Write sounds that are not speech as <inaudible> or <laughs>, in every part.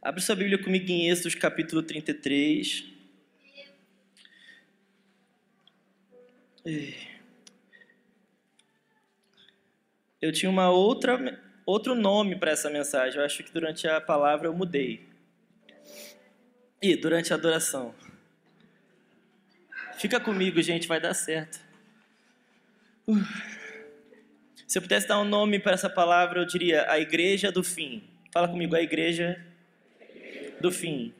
Abre sua Bíblia comigo em Êxodo, capítulo 33. Eu tinha uma outra, outro nome para essa mensagem. Eu acho que durante a palavra eu mudei. E durante a adoração. Fica comigo, gente, vai dar certo. Uh. Se eu pudesse dar um nome para essa palavra, eu diria a igreja do fim. Fala comigo, a igreja do fim.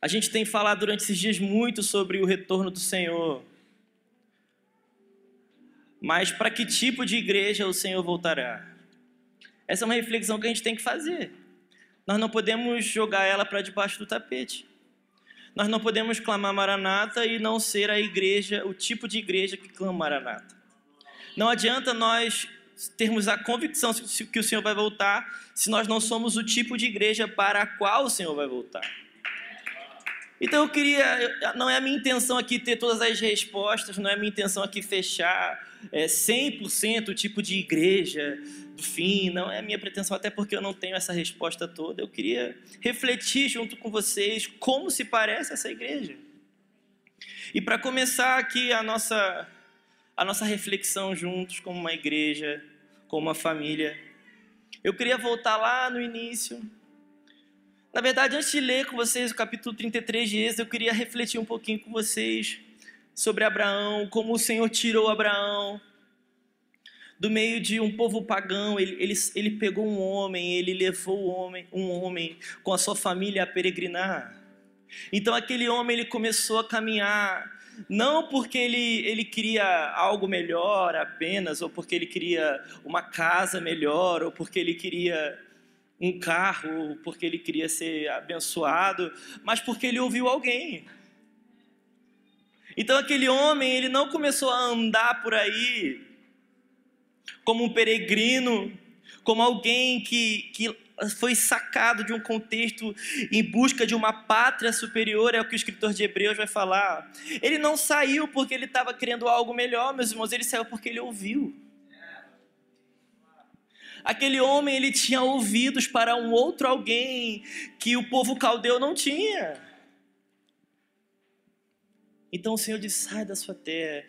A gente tem falado durante esses dias muito sobre o retorno do Senhor. Mas para que tipo de igreja o Senhor voltará? Essa é uma reflexão que a gente tem que fazer. Nós não podemos jogar ela para debaixo do tapete. Nós não podemos clamar Maranata e não ser a igreja, o tipo de igreja que clama Maranata. Não adianta nós termos a convicção que o Senhor vai voltar se nós não somos o tipo de igreja para a qual o Senhor vai voltar. Então eu queria, não é a minha intenção aqui ter todas as respostas, não é a minha intenção aqui fechar é, 100% o tipo de igreja do fim, não é a minha pretensão, até porque eu não tenho essa resposta toda. Eu queria refletir junto com vocês como se parece essa igreja. E para começar aqui a nossa, a nossa reflexão juntos como uma igreja, como uma família, eu queria voltar lá no início. Na verdade, antes de ler com vocês o capítulo 33 de Êxodo, eu queria refletir um pouquinho com vocês sobre Abraão, como o Senhor tirou Abraão do meio de um povo pagão. Ele, ele, ele pegou um homem, ele levou um homem, um homem com a sua família a peregrinar. Então aquele homem ele começou a caminhar não porque ele, ele queria algo melhor apenas, ou porque ele queria uma casa melhor, ou porque ele queria um carro, ou porque ele queria ser abençoado, mas porque ele ouviu alguém. Então aquele homem, ele não começou a andar por aí como um peregrino, como alguém que, que foi sacado de um contexto em busca de uma pátria superior, é o que o escritor de Hebreus vai falar. Ele não saiu porque ele estava querendo algo melhor, meus irmãos, ele saiu porque ele ouviu. Aquele homem, ele tinha ouvidos para um outro alguém que o povo caldeu não tinha. Então o Senhor diz: sai da sua terra,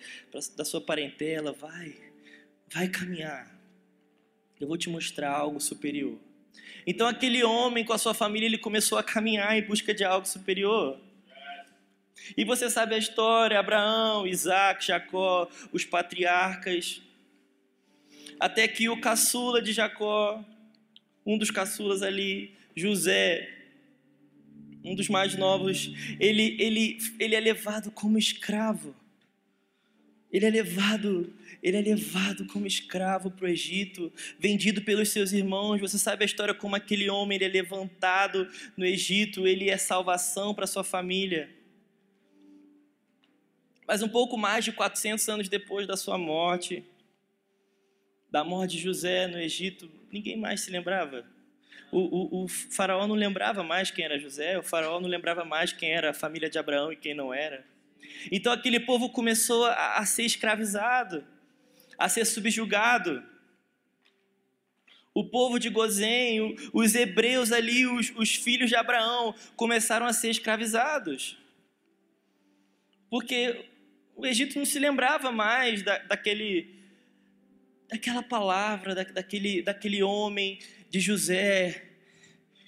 da sua parentela, vai, vai caminhar. Eu vou te mostrar algo superior. Então aquele homem com a sua família, ele começou a caminhar em busca de algo superior. E você sabe a história: Abraão, Isaac, Jacó, os patriarcas. Até que o caçula de Jacó, um dos caçulas ali, José, um dos mais novos, ele, ele, ele é levado como escravo. Ele é levado, ele é levado como escravo para o Egito, vendido pelos seus irmãos. Você sabe a história como aquele homem ele é levantado no Egito, ele é salvação para sua família. Mas um pouco mais de 400 anos depois da sua morte, da morte de José no Egito, ninguém mais se lembrava o, o, o, faraó não lembrava mais quem era José, o faraó não lembrava mais quem era a família de Abraão e quem não era. Então aquele povo começou a, a ser escravizado, a ser subjugado. O povo de Gozém, os hebreus ali, os, os filhos de Abraão, começaram a ser escravizados. Porque o Egito não se lembrava mais da, daquele, daquela palavra, da, daquele, daquele homem de José,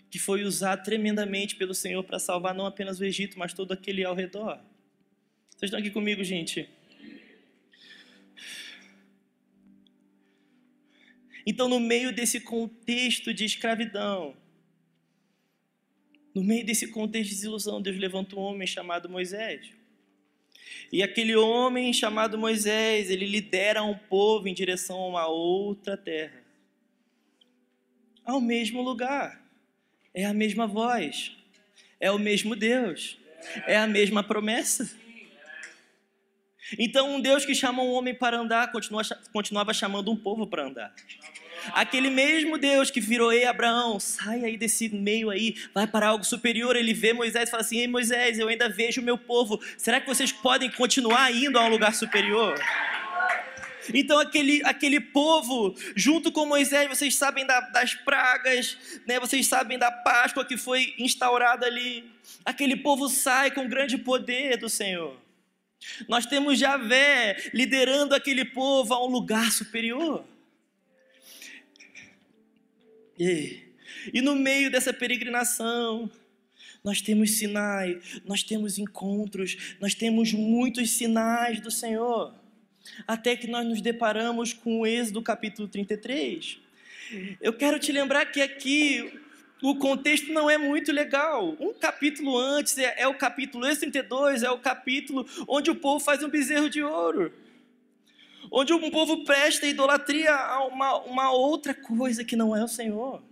que foi usado tremendamente pelo Senhor para salvar não apenas o Egito, mas todo aquele ao redor. Vocês estão aqui comigo, gente? Então, no meio desse contexto de escravidão, no meio desse contexto de desilusão, Deus levanta um homem chamado Moisés. E aquele homem chamado Moisés, ele lidera um povo em direção a uma outra terra ao mesmo lugar. É a mesma voz. É o mesmo Deus. É a mesma promessa. Então, um Deus que chama um homem para andar, continua, continuava chamando um povo para andar. Aquele mesmo Deus que virou, ei Abraão, sai aí desse meio aí, vai para algo superior. Ele vê Moisés e fala assim: Ei Moisés, eu ainda vejo o meu povo. Será que vocês podem continuar indo a um lugar superior? Então aquele, aquele povo, junto com Moisés, vocês sabem da, das pragas, né? vocês sabem da Páscoa que foi instaurada ali. Aquele povo sai com grande poder do Senhor. Nós temos Javé liderando aquele povo a um lugar superior. E, e no meio dessa peregrinação, nós temos Sinai, nós temos encontros, nós temos muitos sinais do Senhor. Até que nós nos deparamos com o Êxodo capítulo 33. Eu quero te lembrar que aqui o contexto não é muito legal. Um capítulo antes é, é o capítulo esse 32, é o capítulo onde o povo faz um bezerro de ouro. Onde um povo presta idolatria a uma, uma outra coisa que não é o Senhor.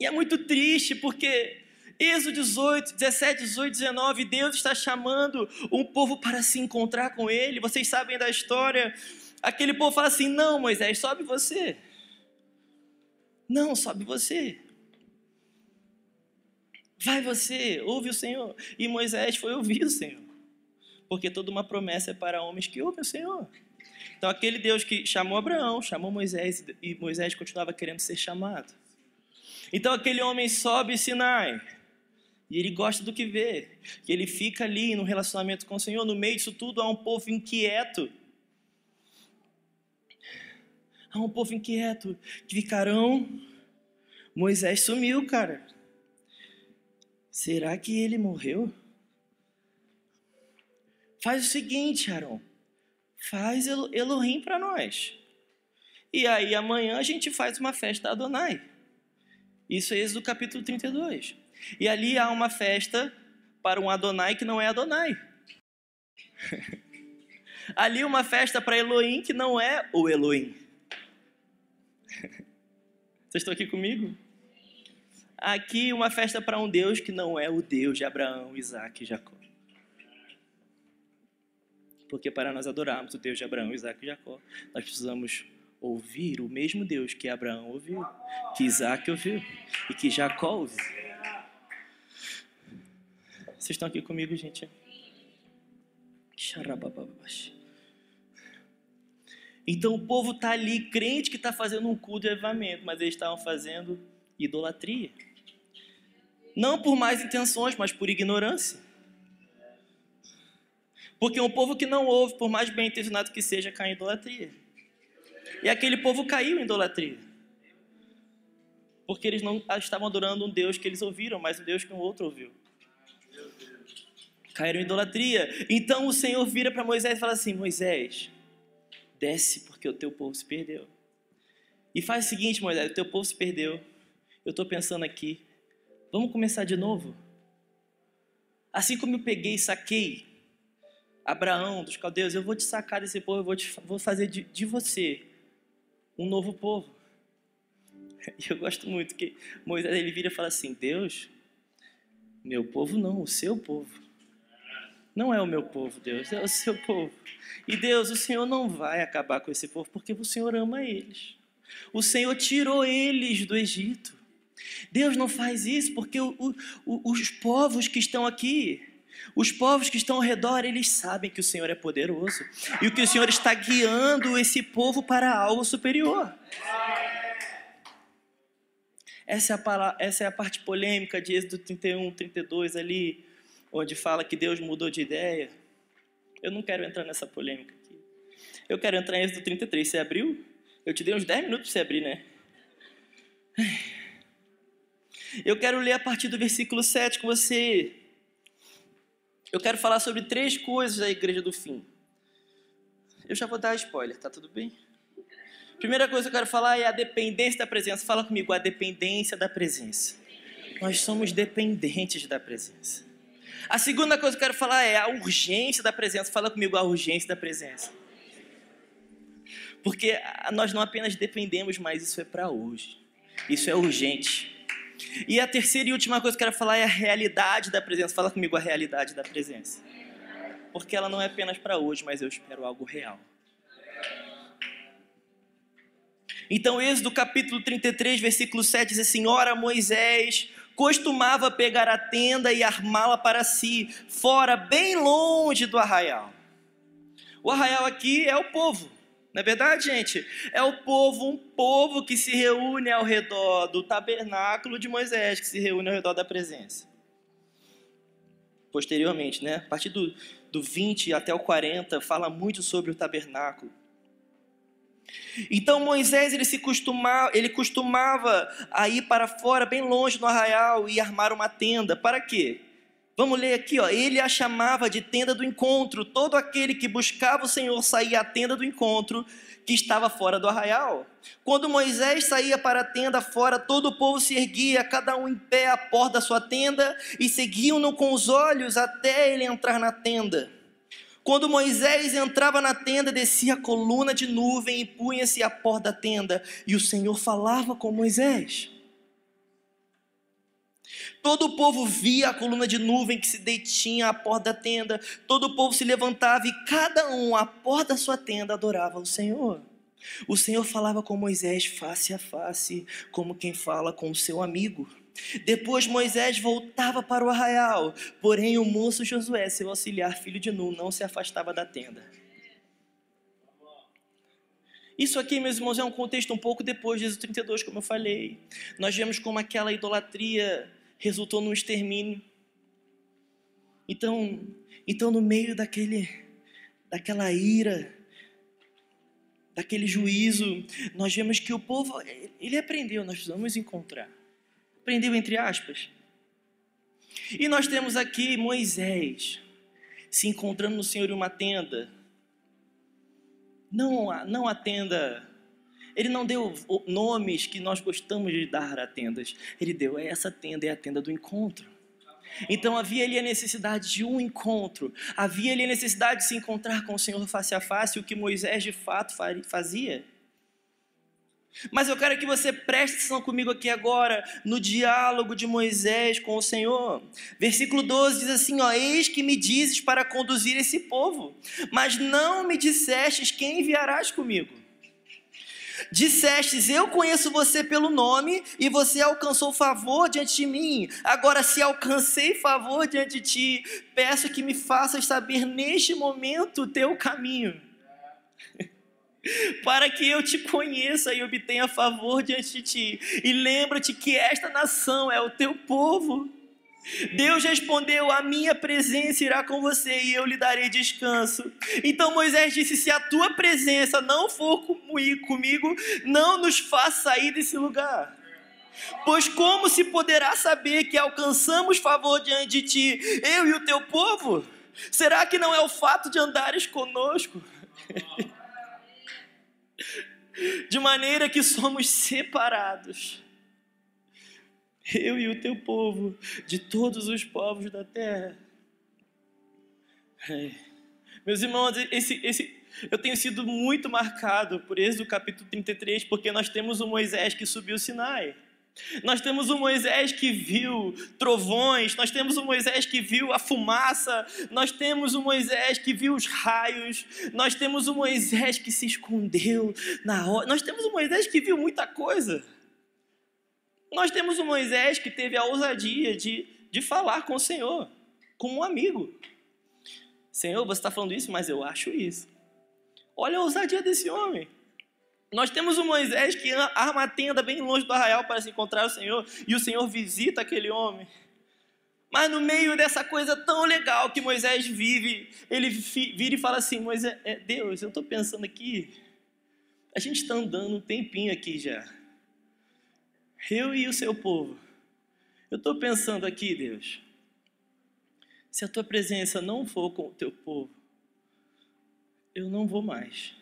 E é muito triste porque Êxodo 18, 17, 18, 19, Deus está chamando um povo para se encontrar com Ele. Vocês sabem da história. Aquele povo fala assim: Não, Moisés, sobe você. Não, sobe você. Vai você, ouve o Senhor. E Moisés foi ouvir o Senhor. Porque toda uma promessa é para homens que ouvem o Senhor. Então, aquele Deus que chamou Abraão, chamou Moisés, e Moisés continuava querendo ser chamado. Então, aquele homem sobe Sinai. E ele gosta do que vê. Que ele fica ali no relacionamento com o Senhor. No meio disso tudo, há um povo inquieto Há um povo inquieto que ficarão. Moisés sumiu, cara. Será que ele morreu? Faz o seguinte, Aaron. Faz Elohim para nós. E aí amanhã a gente faz uma festa Adonai. Isso é Êxodo capítulo 32. E ali há uma festa para um Adonai que não é Adonai. <laughs> ali uma festa para Elohim que não é o Elohim. <laughs> Vocês estão aqui comigo? Aqui uma festa para um Deus que não é o Deus de Abraão, Isaac e Jacó. Porque para nós adorarmos o Deus de Abraão, Isaac e Jacó, nós precisamos ouvir o mesmo Deus que Abraão ouviu, que Isaac ouviu e que Jacó ouviu. Vocês estão aqui comigo, gente? Xarabababaxi. Então o povo está ali, crente que está fazendo um culto de avivamento, mas eles estavam fazendo idolatria. Não por más intenções, mas por ignorância. Porque um povo que não ouve, por mais bem intencionado que seja, cai em idolatria. E aquele povo caiu em idolatria. Porque eles não estavam adorando um Deus que eles ouviram, mas um Deus que um outro ouviu. Caíram em idolatria. Então o Senhor vira para Moisés e fala assim: Moisés, desce porque o teu povo se perdeu. E faz o seguinte, Moisés, o teu povo se perdeu. Eu estou pensando aqui, vamos começar de novo? Assim como eu peguei e saquei Abraão dos caldeus, eu vou te sacar desse povo, eu vou, te, vou fazer de, de você um novo povo. <laughs> E eu gosto muito que Moisés ele vira e fala assim: Deus, meu povo não, o seu povo. Não é o meu povo, Deus, é o seu povo. E Deus, o Senhor não vai acabar com esse povo porque o Senhor ama eles. O Senhor tirou eles do Egito. Deus não faz isso porque o, o, os povos que estão aqui, os povos que estão ao redor, eles sabem que o Senhor é poderoso e que o Senhor está guiando esse povo para algo superior. Essa é a, essa é a parte polêmica de Êxodo 31, 32 ali onde fala que Deus mudou de ideia. Eu não quero entrar nessa polêmica aqui. Eu quero entrar em Êxodo 33. Você abriu? Eu te dei uns 10 minutos para você abrir, né? Eu quero ler a partir do versículo 7 com você. Eu quero falar sobre três coisas da igreja do fim. Eu já vou dar spoiler, tá tudo bem? Primeira coisa que eu quero falar é a dependência da presença. Fala comigo, a dependência da presença. Nós somos dependentes da presença. A segunda coisa que eu quero falar é a urgência da presença. Fala comigo a urgência da presença. Porque nós não apenas dependemos, mas isso é para hoje. Isso é urgente. E a terceira e última coisa que eu quero falar é a realidade da presença. Fala comigo a realidade da presença. Porque ela não é apenas para hoje, mas eu espero algo real. Então, Êxodo capítulo 33, versículo 7 diz assim: Ora, Moisés costumava pegar a tenda e armá-la para si, fora, bem longe do arraial. O arraial aqui é o povo. Não é verdade, gente? É o povo, um povo que se reúne ao redor do tabernáculo de Moisés, que se reúne ao redor da presença. Posteriormente, né? A partir do, do 20 até o 40, fala muito sobre o tabernáculo. Então Moisés ele se costumava, ele costumava a ir para fora, bem longe do arraial e armar uma tenda. Para quê? Vamos ler aqui, ó. Ele a chamava de tenda do encontro. Todo aquele que buscava o Senhor saía à tenda do encontro que estava fora do arraial. Quando Moisés saía para a tenda fora, todo o povo se erguia, cada um em pé à porta da sua tenda, e seguiam-no com os olhos até ele entrar na tenda. Quando Moisés entrava na tenda, descia a coluna de nuvem e punha-se à porta da tenda, e o Senhor falava com Moisés. Todo o povo via a coluna de nuvem que se detinha à porta da tenda. Todo o povo se levantava e cada um à porta da sua tenda adorava o Senhor. O Senhor falava com Moisés face a face, como quem fala com o seu amigo. Depois Moisés voltava para o arraial, porém o moço Josué, seu auxiliar, filho de Nun, não se afastava da tenda. Isso aqui, meus irmãos, é um contexto um pouco depois de Êxodo 32, como eu falei. Nós vemos como aquela idolatria resultou num extermínio. Então, então no meio daquele, daquela ira, daquele juízo, nós vemos que o povo, ele aprendeu, nós precisamos encontrar. Aprendeu entre aspas. E nós temos aqui Moisés se encontrando no Senhor em uma tenda. Não, não a tenda ele não deu nomes que nós gostamos de dar a tendas. Ele deu, essa tenda é a tenda do encontro. Então havia ali a necessidade de um encontro, havia ali a necessidade de se encontrar com o Senhor face a face, o que Moisés de fato fazia. Mas eu quero que você preste atenção comigo aqui agora, no diálogo de Moisés com o Senhor. Versículo 12 diz assim: ó, Eis que me dizes para conduzir esse povo, mas não me dissestes quem enviarás comigo. Dissestes: Eu conheço você pelo nome e você alcançou favor diante de mim. Agora, se alcancei favor diante de ti, peço que me faças saber neste momento o teu caminho. Para que eu te conheça e obtenha favor diante de ti. E lembra-te que esta nação é o teu povo Deus respondeu: A minha presença irá com você e eu lhe darei descanso. Então Moisés disse: Se a tua presença não for comigo, não nos faça sair desse lugar. Pois como se poderá saber que alcançamos favor diante de ti, eu e o teu povo? Será que não é o fato de andares conosco? <laughs> de maneira que somos separados eu e o teu povo, de todos os povos da terra. É. Meus irmãos, esse, esse, eu tenho sido muito marcado por esse do capítulo 33, porque nós temos o Moisés que subiu o Sinai. Nós temos o Moisés que viu trovões, nós temos o Moisés que viu a fumaça, nós temos o Moisés que viu os raios, nós temos o Moisés que se escondeu na hora, nós temos o Moisés que viu muita coisa. Nós temos o Moisés que teve a ousadia de, de falar com o Senhor, como um amigo. Senhor, você está falando isso, mas eu acho isso. Olha a ousadia desse homem. Nós temos o Moisés que arma a tenda bem longe do arraial para se encontrar o Senhor, e o Senhor visita aquele homem. Mas no meio dessa coisa tão legal que Moisés vive, ele vira e fala assim: Moisés, é, Deus, eu estou pensando aqui, a gente está andando um tempinho aqui já eu e o seu povo. Eu estou pensando aqui, Deus, se a tua presença não for com o teu povo, eu não vou mais.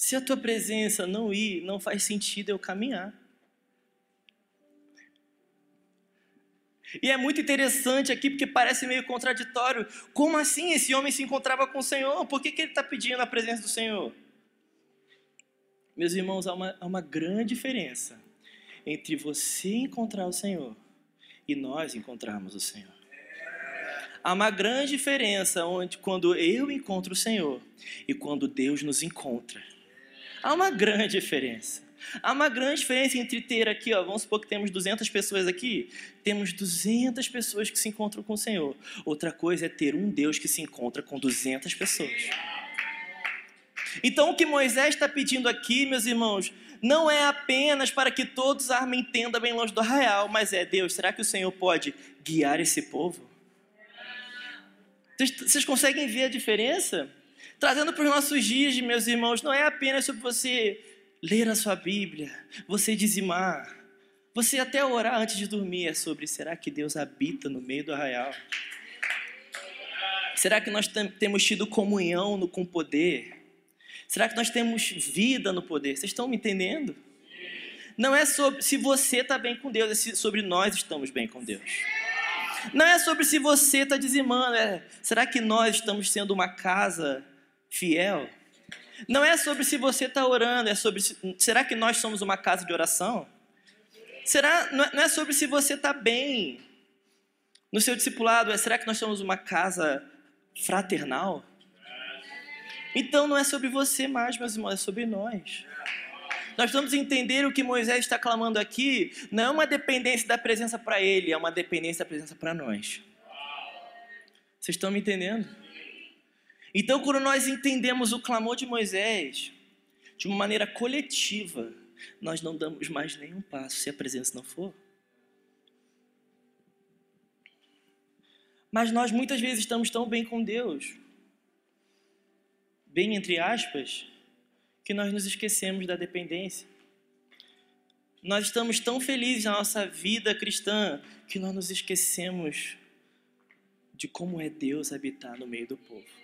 Se a tua presença não ir, não faz sentido eu caminhar. E é muito interessante aqui, porque parece meio contraditório. Como assim esse homem se encontrava com o Senhor? Por que, que ele está pedindo a presença do Senhor? Meus irmãos, há uma, há uma grande diferença entre você encontrar o Senhor e nós encontrarmos o Senhor. Há uma grande diferença onde, quando eu encontro o Senhor e quando Deus nos encontra. Há uma grande diferença. Há uma grande diferença entre ter aqui, ó, vamos supor que temos 200 pessoas aqui, temos 200 pessoas que se encontram com o Senhor. Outra coisa é ter um Deus que se encontra com 200 pessoas. Então, o que Moisés está pedindo aqui, meus irmãos, não é apenas para que todos armem tenda bem longe do arraial, mas é, Deus, será que o Senhor pode guiar esse povo? Vocês conseguem ver a diferença? Trazendo para os nossos dias, meus irmãos, não é apenas sobre você ler a sua Bíblia, você dizimar, você até orar antes de dormir, é sobre será que Deus habita no meio do arraial? Será que nós temos tido comunhão no, com poder? Será que nós temos vida no poder? Vocês estão me entendendo? Não é sobre se você está bem com Deus, é sobre nós estamos bem com Deus. Não é sobre se você está dizimando, é será que nós estamos sendo uma casa fiel? Não é sobre se você está orando, é sobre se, será que nós somos uma casa de oração? Será é, não é sobre se você está bem no seu discipulado, é será que nós somos uma casa fraternal? Então não é sobre você mais, meus irmãos, é sobre nós. Nós vamos entender o que Moisés está clamando aqui, não é uma dependência da presença para ele, é uma dependência da presença para nós. Vocês estão me entendendo? Então, quando nós entendemos o clamor de Moisés de uma maneira coletiva, nós não damos mais nenhum passo se a presença não for. Mas nós muitas vezes estamos tão bem com Deus, bem entre aspas, que nós nos esquecemos da dependência. Nós estamos tão felizes na nossa vida cristã que nós nos esquecemos de como é Deus habitar no meio do povo.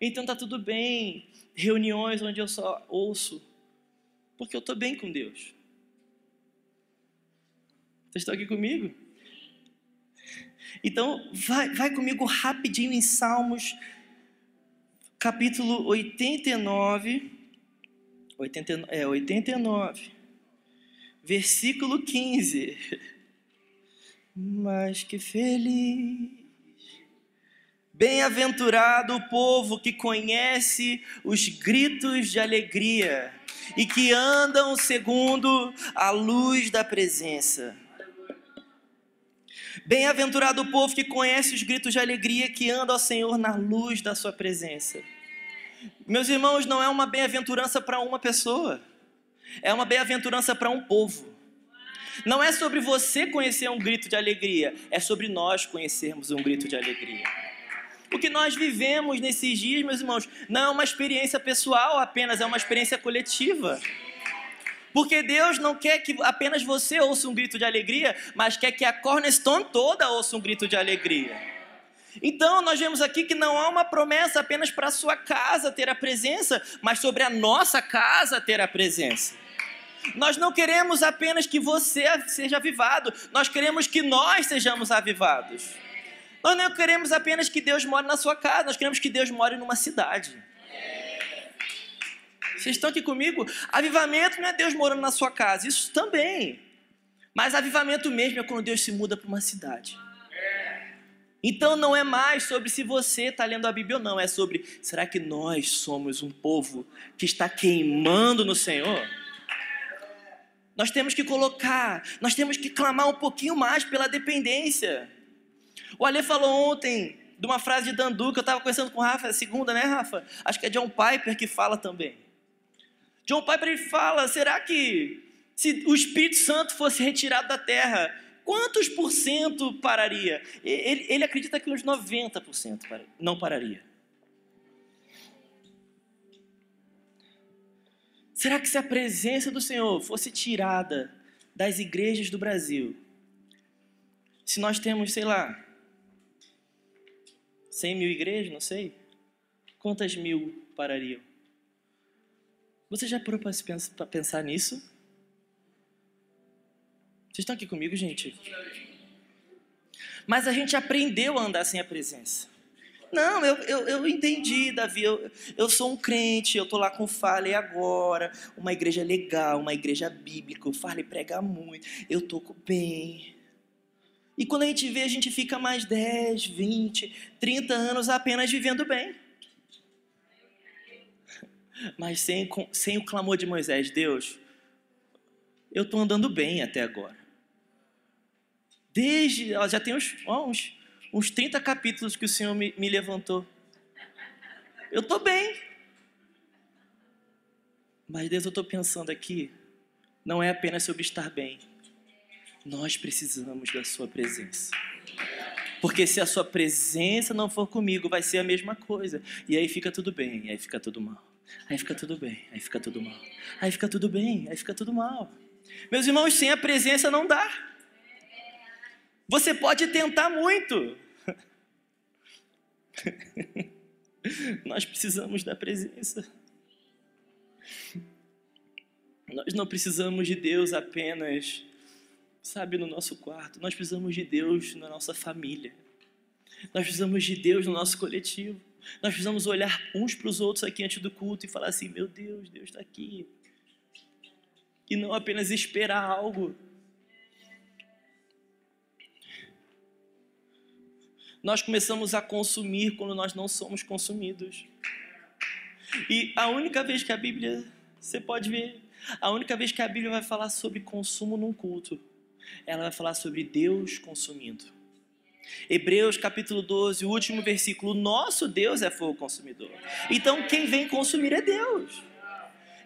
Então tá tudo bem, reuniões onde eu só ouço, porque eu estou bem com Deus. Vocês estão aqui comigo? Então, vai, vai comigo rapidinho em Salmos, capítulo 89, 80, é, 89, versículo 15. <laughs> Mas que feliz Bem-aventurado o povo que conhece os gritos de alegria e que andam segundo a luz da presença. Bem-aventurado o povo que conhece os gritos de alegria que anda ao Senhor na luz da sua presença. Meus irmãos, não é uma bem-aventurança para uma pessoa, é uma bem-aventurança para um povo. Não é sobre você conhecer um grito de alegria, é sobre nós conhecermos um grito de alegria. O que nós vivemos nesses dias, meus irmãos, não é uma experiência pessoal apenas, é uma experiência coletiva. Porque Deus não quer que apenas você ouça um grito de alegria, mas quer que a Cornerstone toda ouça um grito de alegria. Então, nós vemos aqui que não há uma promessa apenas para a sua casa ter a presença, mas sobre a nossa casa ter a presença. Nós não queremos apenas que você seja avivado, nós queremos que nós sejamos avivados. Nós não queremos apenas que Deus more na sua casa, nós queremos que Deus more numa cidade. Vocês estão aqui comigo? Avivamento não é Deus morando na sua casa, isso também. Mas avivamento mesmo é quando Deus se muda para uma cidade. Então não é mais sobre se você está lendo a Bíblia ou não, é sobre será que nós somos um povo que está queimando no Senhor? Nós temos que colocar, nós temos que clamar um pouquinho mais pela dependência. O Ale falou ontem de uma frase de Dandu que eu estava conversando com o Rafa, é segunda, né, Rafa? Acho que é John Piper que fala também. John Piper ele fala: será que se o Espírito Santo fosse retirado da terra, quantos por cento pararia? Ele, ele acredita que uns 90% não pararia. Será que se a presença do Senhor fosse tirada das igrejas do Brasil, se nós temos, sei lá, 100 mil igrejas, não sei. Quantas mil parariam? Você já parou para pensar nisso? Vocês estão aqui comigo, gente? Mas a gente aprendeu a andar sem a presença. Não, eu, eu, eu entendi, Davi. Eu, eu sou um crente, eu estou lá com o Fale agora. Uma igreja legal, uma igreja bíblica. O Fale prega muito. Eu estou bem. E quando a gente vê, a gente fica mais 10, 20, 30 anos apenas vivendo bem. <laughs> Mas sem, sem o clamor de Moisés, Deus, eu estou andando bem até agora. Desde, já tem uns, uns, uns 30 capítulos que o Senhor me, me levantou. Eu estou bem. Mas Deus, eu estou pensando aqui, não é apenas sobre estar bem. Nós precisamos da Sua presença. Porque se a Sua presença não for comigo, vai ser a mesma coisa. E aí fica tudo bem, aí fica tudo mal. Aí fica tudo bem, aí fica tudo mal. Aí fica tudo bem, aí fica tudo mal. Meus irmãos, sem a presença não dá. Você pode tentar muito. <laughs> Nós precisamos da presença. Nós não precisamos de Deus apenas, sabe, no nosso quarto. Nós precisamos de Deus na nossa família. Nós precisamos de Deus no nosso coletivo. Nós precisamos olhar uns para os outros aqui antes do culto e falar assim: meu Deus, Deus está aqui. E não apenas esperar algo. Nós começamos a consumir quando nós não somos consumidos. E a única vez que a Bíblia, você pode ver, a única vez que a Bíblia vai falar sobre consumo num culto, ela vai falar sobre Deus consumindo. Hebreus capítulo 12, o último versículo: Nosso Deus é fogo consumidor. Então quem vem consumir é Deus.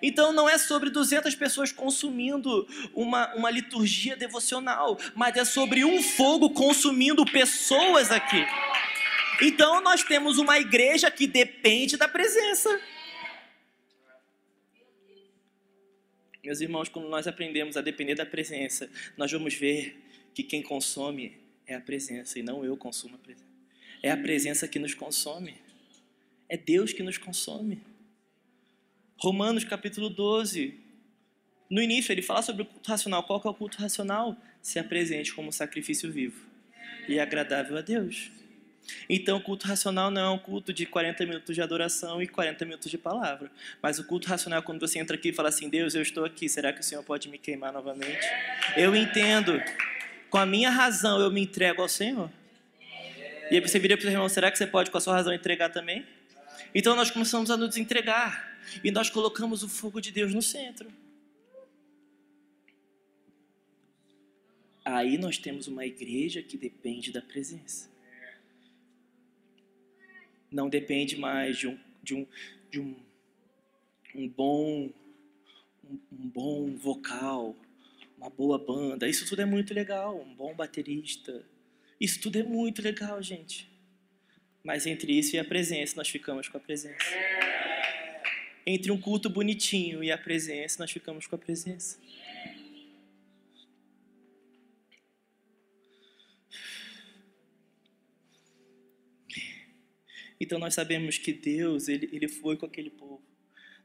Então não é sobre 200 pessoas consumindo uma, uma liturgia devocional, mas é sobre um fogo consumindo pessoas aqui. Então nós temos uma igreja que depende da presença. Meus irmãos, quando nós aprendemos a depender da presença, nós vamos ver que quem consome é a presença e não eu consumo a presença. É a presença que nos consome. É Deus que nos consome. Romanos capítulo 12. No início ele fala sobre o culto racional. Qual que é o culto racional? Se apresente como sacrifício vivo e agradável a Deus. Então, o culto racional não é um culto de 40 minutos de adoração e 40 minutos de palavra. Mas o culto racional é quando você entra aqui e fala assim: Deus, eu estou aqui, será que o Senhor pode me queimar novamente? Eu entendo. Com a minha razão eu me entrego ao Senhor. E aí você vira para o irmão: será que você pode, com a sua razão, entregar também? Então nós começamos a nos entregar. E nós colocamos o fogo de Deus no centro. Aí nós temos uma igreja que depende da presença não depende mais de um, de um, de um, um bom um, um bom vocal, uma boa banda. Isso tudo é muito legal, um bom baterista. Isso tudo é muito legal, gente. Mas entre isso e a presença, nós ficamos com a presença. Entre um culto bonitinho e a presença, nós ficamos com a presença. Então nós sabemos que Deus, ele, ele foi com aquele povo.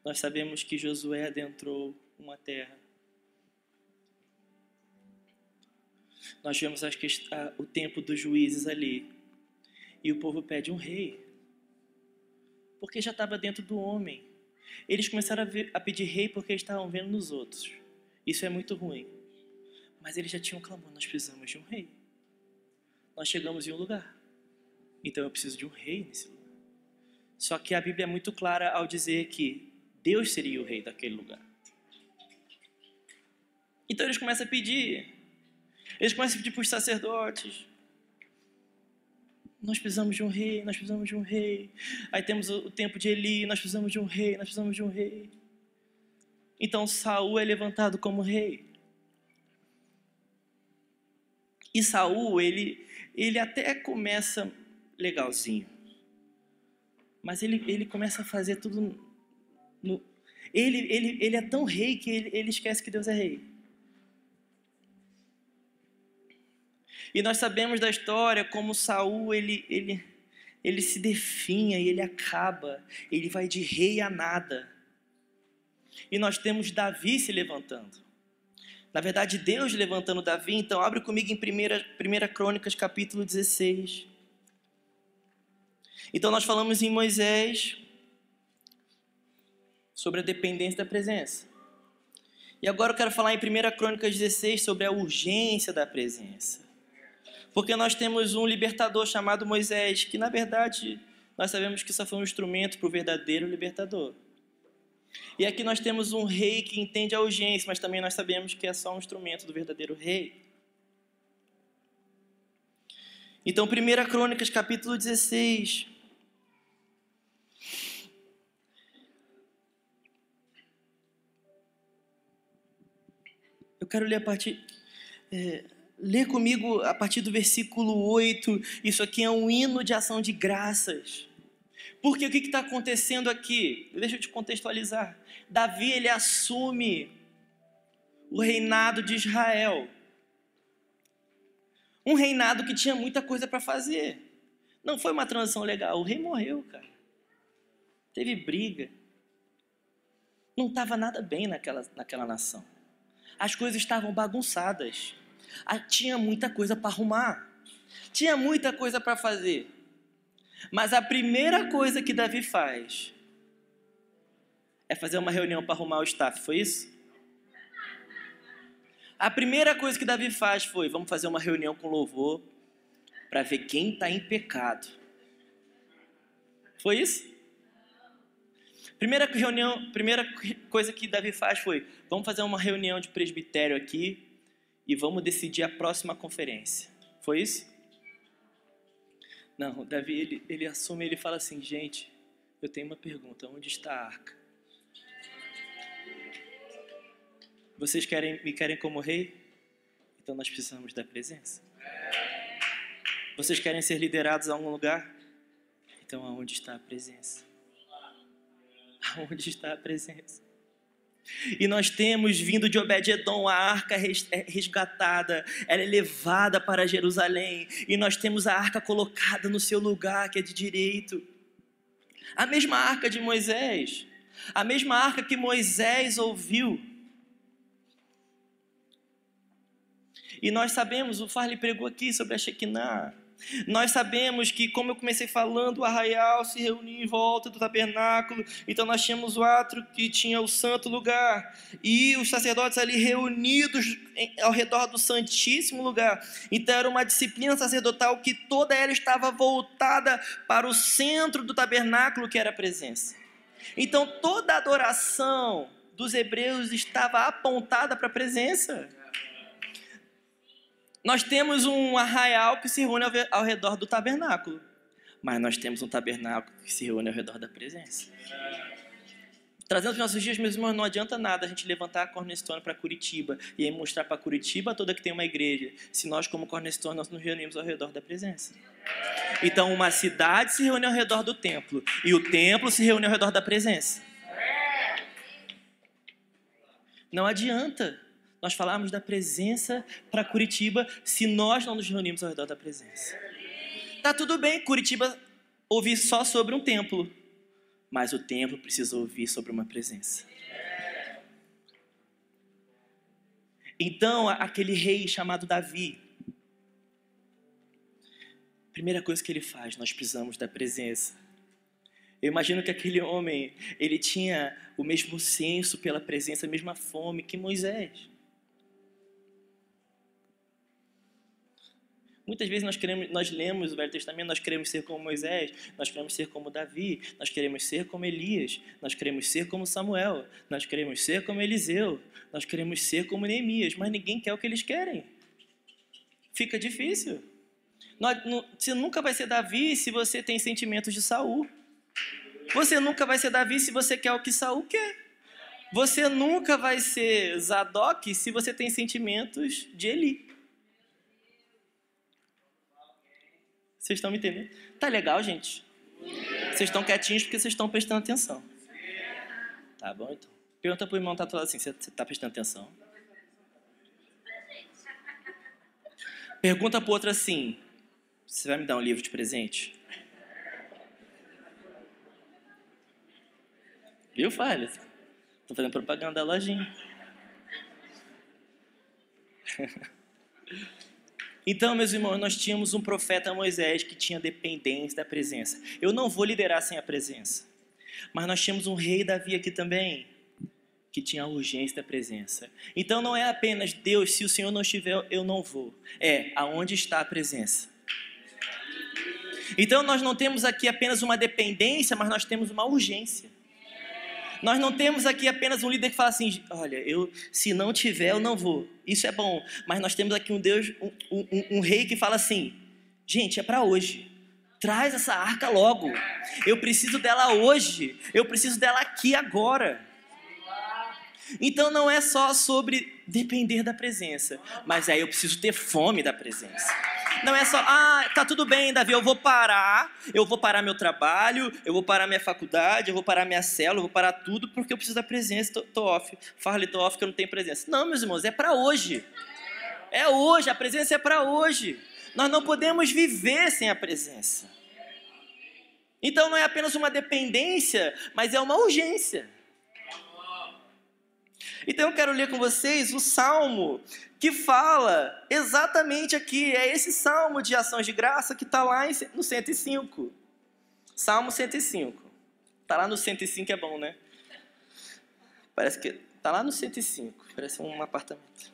Nós sabemos que Josué adentrou uma terra. Nós vemos a, o tempo dos juízes ali. E o povo pede um rei. Porque já estava dentro do homem. Eles começaram a, ver, a pedir rei porque estavam vendo nos outros. Isso é muito ruim. Mas eles já tinham clamado: nós precisamos de um rei. Nós chegamos em um lugar. Então eu preciso de um rei nesse lugar. Só que a Bíblia é muito clara ao dizer que Deus seria o rei daquele lugar. Então eles começam a pedir. Eles começam a pedir para os sacerdotes. Nós precisamos de um rei, nós precisamos de um rei. Aí temos o tempo de Eli, nós precisamos de um rei, nós precisamos de um rei. Então Saul é levantado como rei. E Saul, ele, ele até começa legalzinho mas ele, ele começa a fazer tudo. No, ele, ele, ele é tão rei que ele, ele esquece que Deus é rei. E nós sabemos da história como Saul ele, ele, ele se definha e ele acaba, ele vai de rei a nada. E nós temos Davi se levantando. Na verdade, Deus levantando Davi, então abre comigo em 1 primeira, primeira Crônicas, capítulo 16. Então nós falamos em Moisés sobre a dependência da presença. E agora eu quero falar em 1 Crônicas 16 sobre a urgência da presença. Porque nós temos um libertador chamado Moisés, que na verdade nós sabemos que só foi um instrumento para o verdadeiro libertador. E aqui nós temos um rei que entende a urgência, mas também nós sabemos que é só um instrumento do verdadeiro rei. Então, 1 Crônicas, capítulo 16. Eu quero ler a partir. É, ler comigo a partir do versículo 8. Isso aqui é um hino de ação de graças. Porque o que está acontecendo aqui? Deixa eu te contextualizar. Davi ele assume o reinado de Israel. Um reinado que tinha muita coisa para fazer. Não foi uma transição legal. O rei morreu, cara. Teve briga. Não estava nada bem naquela, naquela nação. As coisas estavam bagunçadas. Tinha muita coisa para arrumar. Tinha muita coisa para fazer. Mas a primeira coisa que Davi faz é fazer uma reunião para arrumar o staff, foi isso? A primeira coisa que Davi faz foi: vamos fazer uma reunião com louvor para ver quem está em pecado. Foi isso? Primeira reunião, primeira coisa que Davi faz foi: vamos fazer uma reunião de presbitério aqui e vamos decidir a próxima conferência. Foi isso? Não, Davi ele, ele assume, ele fala assim, gente, eu tenho uma pergunta, onde está a arca? Vocês querem me querem como rei? Então nós precisamos da presença. Vocês querem ser liderados a algum lugar? Então aonde está a presença? <laughs> Aonde está a presença? E nós temos vindo de Obed-Edom a arca é resgatada, ela é levada para Jerusalém, e nós temos a arca colocada no seu lugar, que é de direito. A mesma arca de Moisés, a mesma arca que Moisés ouviu. E nós sabemos, o Farley pregou aqui sobre a Shekinah, nós sabemos que, como eu comecei falando, o arraial se reunia em volta do tabernáculo, então nós tínhamos o átrio que tinha o santo lugar, e os sacerdotes ali reunidos ao redor do santíssimo lugar. Então era uma disciplina sacerdotal que toda ela estava voltada para o centro do tabernáculo, que era a presença. Então toda a adoração dos hebreus estava apontada para a presença. Nós temos um arraial que se reúne ao redor do tabernáculo, mas nós temos um tabernáculo que se reúne ao redor da presença. Trazendo os nossos dias, meus irmãos, não adianta nada a gente levantar a Cornerstone para Curitiba e aí mostrar para Curitiba toda que tem uma igreja, se nós, como Cornerstone, nós nos reunimos ao redor da presença. Então, uma cidade se reúne ao redor do templo e o templo se reúne ao redor da presença. Não adianta nós falarmos da presença para Curitiba se nós não nos reunimos ao redor da presença. Tá tudo bem, Curitiba ouvir só sobre um templo, mas o templo precisa ouvir sobre uma presença. Então, aquele rei chamado Davi, primeira coisa que ele faz, nós precisamos da presença. Eu imagino que aquele homem, ele tinha o mesmo senso pela presença, a mesma fome que Moisés. Muitas vezes nós, queremos, nós lemos o Velho Testamento, nós queremos ser como Moisés, nós queremos ser como Davi, nós queremos ser como Elias, nós queremos ser como Samuel, nós queremos ser como Eliseu, nós queremos ser como Neemias, mas ninguém quer o que eles querem. Fica difícil. Você nunca vai ser Davi se você tem sentimentos de Saul. Você nunca vai ser Davi se você quer o que Saul quer. Você nunca vai ser Zadok se você tem sentimentos de Eli. Vocês estão me entendendo? Tá legal, gente? Vocês estão quietinhos porque vocês estão prestando atenção. Tá bom, então. Pergunta pro irmão falando assim, você tá prestando atenção? Pergunta pro outro assim, você vai me dar um livro de presente? Viu, Falha? Tô fazendo propaganda da lojinha. <laughs> Então, meus irmãos, nós tínhamos um profeta Moisés que tinha dependência da presença. Eu não vou liderar sem a presença. Mas nós tínhamos um rei Davi aqui também, que tinha a urgência da presença. Então não é apenas Deus, se o Senhor não estiver, eu não vou. É aonde está a presença. Então nós não temos aqui apenas uma dependência, mas nós temos uma urgência. Nós não temos aqui apenas um líder que fala assim: olha, eu se não tiver, eu não vou. Isso é bom. Mas nós temos aqui um Deus, um, um, um rei que fala assim: gente, é para hoje. Traz essa arca logo. Eu preciso dela hoje. Eu preciso dela aqui agora. Então não é só sobre depender da presença, mas aí eu preciso ter fome da presença. Não é só, ah, tá tudo bem, Davi, eu vou parar, eu vou parar meu trabalho, eu vou parar minha faculdade, eu vou parar minha célula, eu vou parar tudo porque eu preciso da presença, tô, tô off. Fala, tô off que eu não tenho presença. Não, meus irmãos, é para hoje. É hoje, a presença é para hoje. Nós não podemos viver sem a presença. Então não é apenas uma dependência, mas é uma urgência. Então eu quero ler com vocês o salmo que fala exatamente aqui. É esse salmo de ações de graça que está lá no 105. Salmo 105. Está lá no 105 é bom, né? Parece que está lá no 105. Parece um apartamento.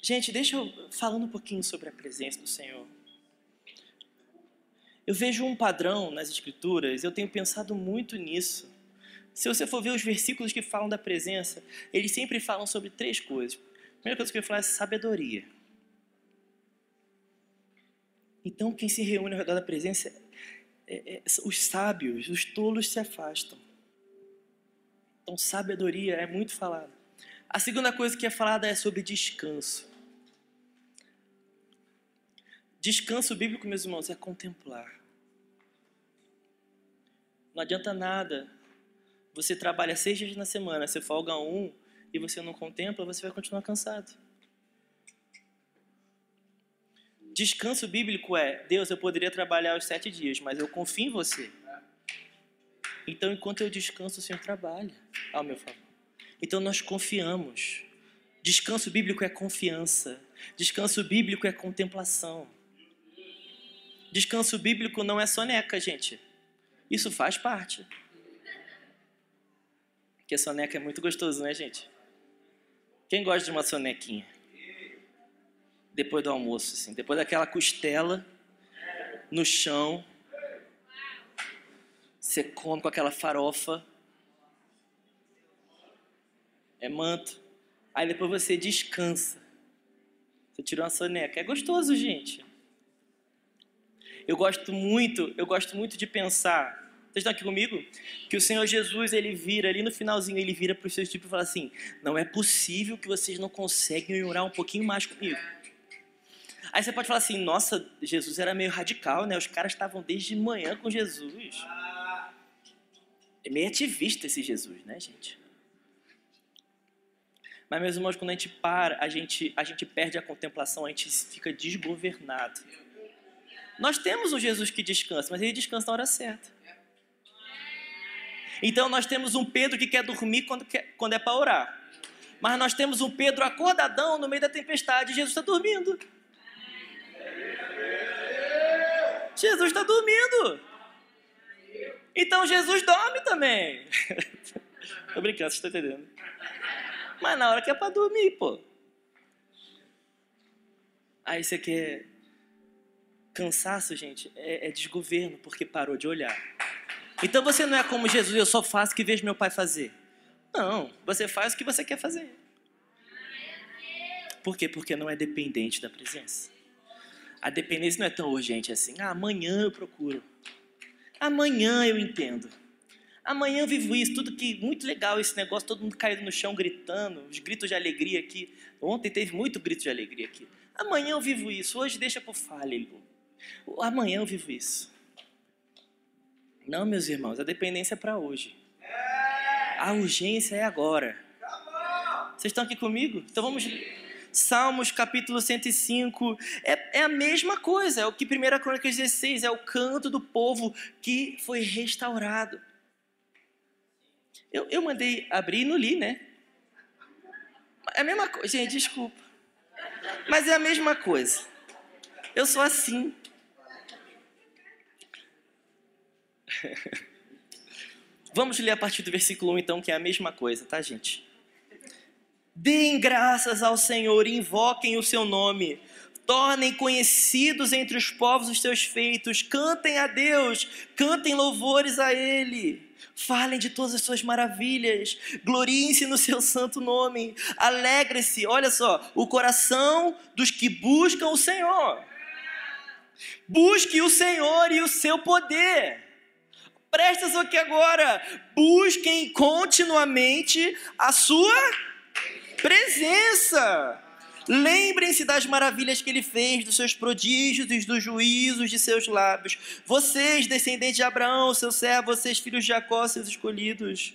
Gente, deixa eu falando um pouquinho sobre a presença do Senhor. Eu vejo um padrão nas Escrituras, eu tenho pensado muito nisso. Se você for ver os versículos que falam da presença, eles sempre falam sobre três coisas. A primeira coisa que eu vou falar é sabedoria. Então, quem se reúne ao redor da presença, é, é, os sábios, os tolos se afastam. Então, sabedoria é muito falada. A segunda coisa que é falada é sobre descanso. Descanso bíblico, meus irmãos, é contemplar. Não adianta nada. Você trabalha seis dias na semana, você folga um e você não contempla, você vai continuar cansado. Descanso bíblico é: Deus, eu poderia trabalhar os sete dias, mas eu confio em você. Então, enquanto eu descanso, o Senhor trabalha ao meu favor. Então, nós confiamos. Descanso bíblico é confiança. Descanso bíblico é contemplação. Descanso bíblico não é soneca, gente. Isso faz parte. Porque soneca é muito gostoso, né, gente? Quem gosta de uma sonequinha? Depois do almoço, assim, depois daquela costela no chão, você come com aquela farofa, é manto. Aí depois você descansa. Você tira uma soneca. É gostoso, gente. Eu gosto muito, eu gosto muito de pensar vocês estão aqui comigo? Que o Senhor Jesus, ele vira ali no finalzinho, ele vira para os seus tipos e fala assim: Não é possível que vocês não conseguem orar um pouquinho mais comigo. Aí você pode falar assim: Nossa, Jesus era meio radical, né? Os caras estavam desde manhã com Jesus. É meio ativista esse Jesus, né, gente? Mas, meus irmãos, quando a gente para, a gente, a gente perde a contemplação, a gente fica desgovernado. Nós temos um Jesus que descansa, mas ele descansa na hora certa. Então nós temos um Pedro que quer dormir quando, quer, quando é para orar. Mas nós temos um Pedro acordadão no meio da tempestade e Jesus está dormindo. Jesus está dormindo. Então Jesus dorme também. <laughs> Tô brincando, vocês estão entendendo. Mas na hora que é para dormir, pô. Aí você quer. Cansaço, gente, é, é desgoverno, porque parou de olhar. Então você não é como Jesus, eu só faço o que vejo meu pai fazer. Não, você faz o que você quer fazer. Por quê? Porque não é dependente da presença. A dependência não é tão urgente assim. Ah, amanhã eu procuro. Amanhã eu entendo. Amanhã eu vivo isso. Tudo que muito legal esse negócio, todo mundo caído no chão gritando, os gritos de alegria aqui. Ontem teve muito grito de alegria aqui. Amanhã eu vivo isso. Hoje deixa por falha. Amanhã eu vivo isso. Não, meus irmãos, a dependência é para hoje. A urgência é agora. Vocês estão aqui comigo? Então vamos. Salmos capítulo 105 é, é a mesma coisa, é o que 1 Crônicas 16 é o canto do povo que foi restaurado. Eu, eu mandei abrir e não li, né? É a mesma coisa, gente, desculpa. Mas é a mesma coisa. Eu sou assim. <laughs> Vamos ler a partir do versículo 1, então, que é a mesma coisa, tá, gente? Deem graças ao Senhor, invoquem o seu nome. Tornem conhecidos entre os povos os seus feitos, cantem a Deus, cantem louvores a Ele. Falem de todas as suas maravilhas, gloriem-se no seu santo nome, alegre-se, olha só, o coração dos que buscam o Senhor. Busque o Senhor e o seu poder. Presta atenção aqui agora. Busquem continuamente a sua presença. Lembrem-se das maravilhas que ele fez, dos seus prodígios e dos juízos de seus lábios. Vocês, descendentes de Abraão, seu servo, vocês, filhos de Jacó, seus escolhidos.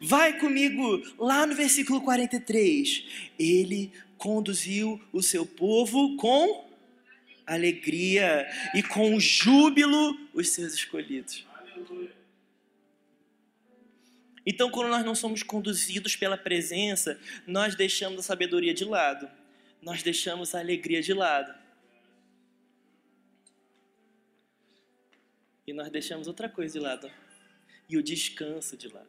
Vai comigo lá no versículo 43. Ele conduziu o seu povo com alegria e com júbilo os seus escolhidos. Então, quando nós não somos conduzidos pela presença, nós deixamos a sabedoria de lado, nós deixamos a alegria de lado. E nós deixamos outra coisa de lado, e o descanso de lado.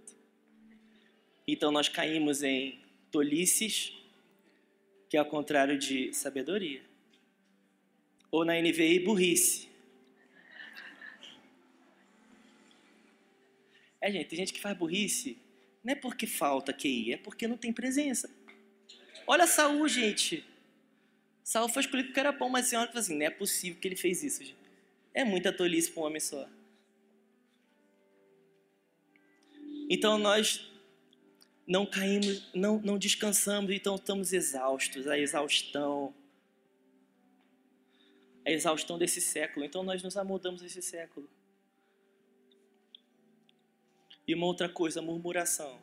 Então, nós caímos em tolices, que é ao contrário de sabedoria, ou na NVI, burrice. É, gente, tem gente que faz burrice, não é porque falta QI, é porque não tem presença. Olha Saul, gente. Saul foi escolhido porque era bom, mas a senhora falou assim, não é possível que ele fez isso, gente. É muita tolice para um homem só. Então nós não caímos, não, não descansamos, então estamos exaustos, a exaustão. A exaustão desse século. Então nós nos amodamos esse século. E uma outra coisa, murmuração.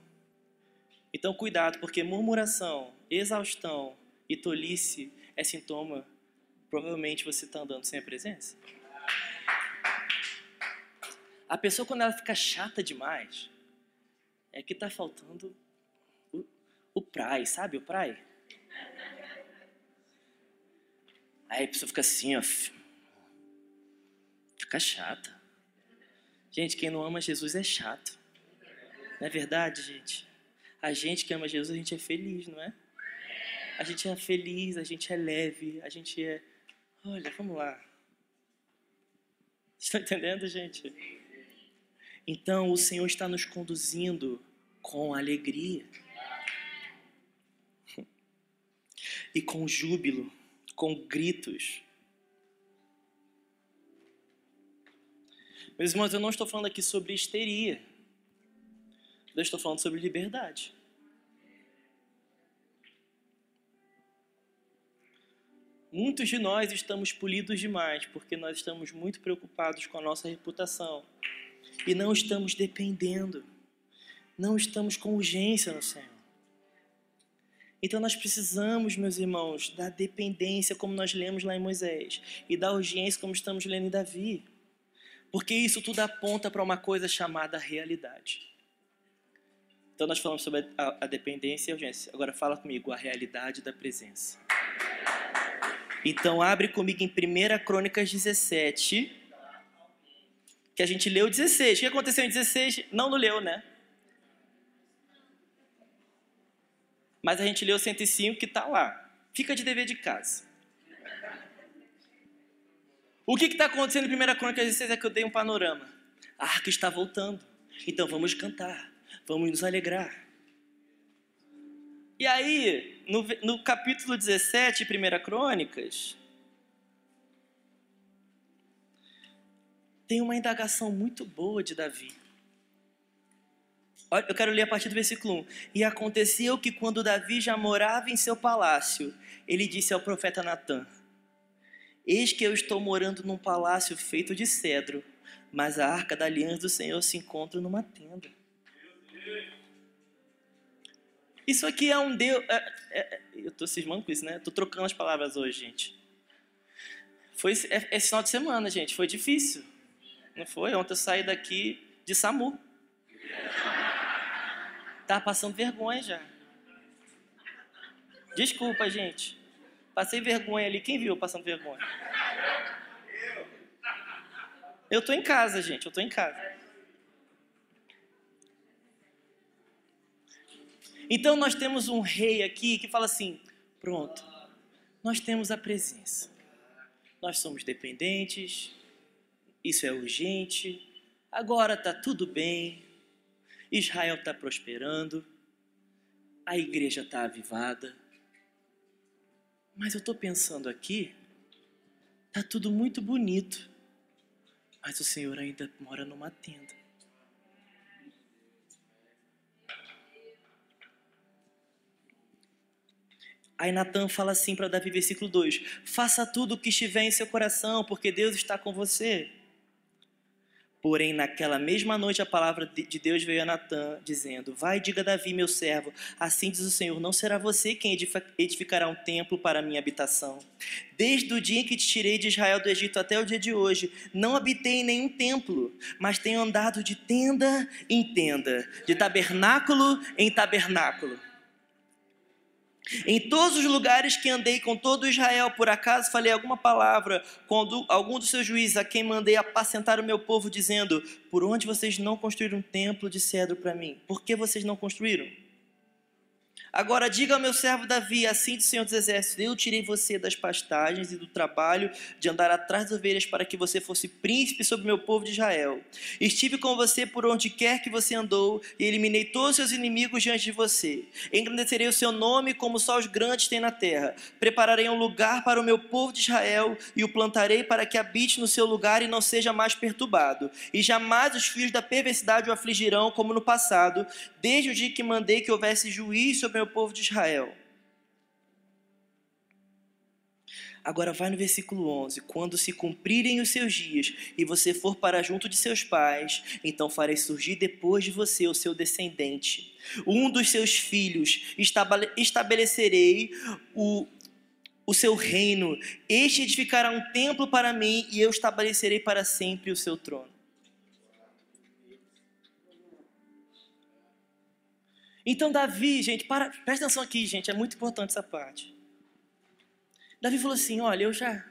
Então, cuidado, porque murmuração, exaustão e tolice é sintoma, provavelmente você está andando sem a presença. A pessoa, quando ela fica chata demais, é que está faltando o, o prai, sabe o prai? Aí a pessoa fica assim, ó. Fica chata. Gente, quem não ama Jesus é chato. Não é verdade, gente? A gente que ama Jesus, a gente é feliz, não é? A gente é feliz, a gente é leve, a gente é. Olha, vamos lá. Estão entendendo, gente? Então, o Senhor está nos conduzindo com alegria <laughs> e com júbilo, com gritos. Meus irmãos, eu não estou falando aqui sobre histeria. Eu estou falando sobre liberdade. Muitos de nós estamos polidos demais porque nós estamos muito preocupados com a nossa reputação e não estamos dependendo, não estamos com urgência no Senhor. Então nós precisamos, meus irmãos, da dependência, como nós lemos lá em Moisés, e da urgência, como estamos lendo em Davi, porque isso tudo aponta para uma coisa chamada realidade. Então nós falamos sobre a, a dependência e a urgência. Agora fala comigo a realidade da presença. Então abre comigo em 1 Crônicas 17, que a gente leu 16. O que aconteceu em 16? Não, não leu, né? Mas a gente leu 105 que está lá. Fica de dever de casa. O que está acontecendo em 1 Crônicas 16 é que eu dei um panorama. A arca está voltando. Então vamos cantar vamos nos alegrar. E aí, no, no capítulo 17, 1 Crônicas, tem uma indagação muito boa de Davi. Eu quero ler a partir do versículo 1. E aconteceu que quando Davi já morava em seu palácio, ele disse ao profeta Natã: Eis que eu estou morando num palácio feito de cedro, mas a arca da aliança do Senhor se encontra numa tenda. Isso aqui é um Deus. É, é, é eu estou cismando com isso, né? Estou trocando as palavras hoje, gente. Foi é, esse final de semana, gente. Foi difícil. Não foi? Ontem eu saí daqui de SAMU. Tava passando vergonha já. Desculpa, gente. Passei vergonha ali. Quem viu passando vergonha? Eu tô em casa, gente. Eu tô em casa. Então nós temos um rei aqui que fala assim: pronto, nós temos a presença. Nós somos dependentes, isso é urgente, agora está tudo bem, Israel está prosperando, a igreja está avivada. Mas eu estou pensando aqui, está tudo muito bonito, mas o Senhor ainda mora numa tenda. Aí Natan fala assim para Davi, versículo 2: Faça tudo o que estiver em seu coração, porque Deus está com você. Porém, naquela mesma noite, a palavra de Deus veio a Natã, dizendo: Vai, diga Davi, meu servo, assim diz o Senhor: Não será você quem edificará um templo para a minha habitação. Desde o dia em que te tirei de Israel do Egito até o dia de hoje, não habitei em nenhum templo, mas tenho andado de tenda em tenda, de tabernáculo em tabernáculo em todos os lugares que andei com todo Israel, por acaso falei alguma palavra com algum dos seus juízes a quem mandei apacentar o meu povo, dizendo: Por onde vocês não construíram um templo de cedro para mim? Por que vocês não construíram? Agora diga ao meu servo Davi, assim diz o Senhor dos Exércitos: Eu tirei você das pastagens e do trabalho de andar atrás das ovelhas para que você fosse príncipe sobre o meu povo de Israel. Estive com você por onde quer que você andou e eliminei todos os seus inimigos diante de você. Engrandecerei o seu nome como só os grandes têm na terra. Prepararei um lugar para o meu povo de Israel e o plantarei para que habite no seu lugar e não seja mais perturbado. E jamais os filhos da perversidade o afligirão como no passado, desde o dia que mandei que houvesse juízo sobre povo de Israel. Agora vai no versículo 11: Quando se cumprirem os seus dias e você for para junto de seus pais, então farei surgir depois de você o seu descendente. Um dos seus filhos estabelecerei o, o seu reino. Este edificará um templo para mim e eu estabelecerei para sempre o seu trono. Então, Davi, gente, para, presta atenção aqui, gente, é muito importante essa parte. Davi falou assim: Olha, eu já.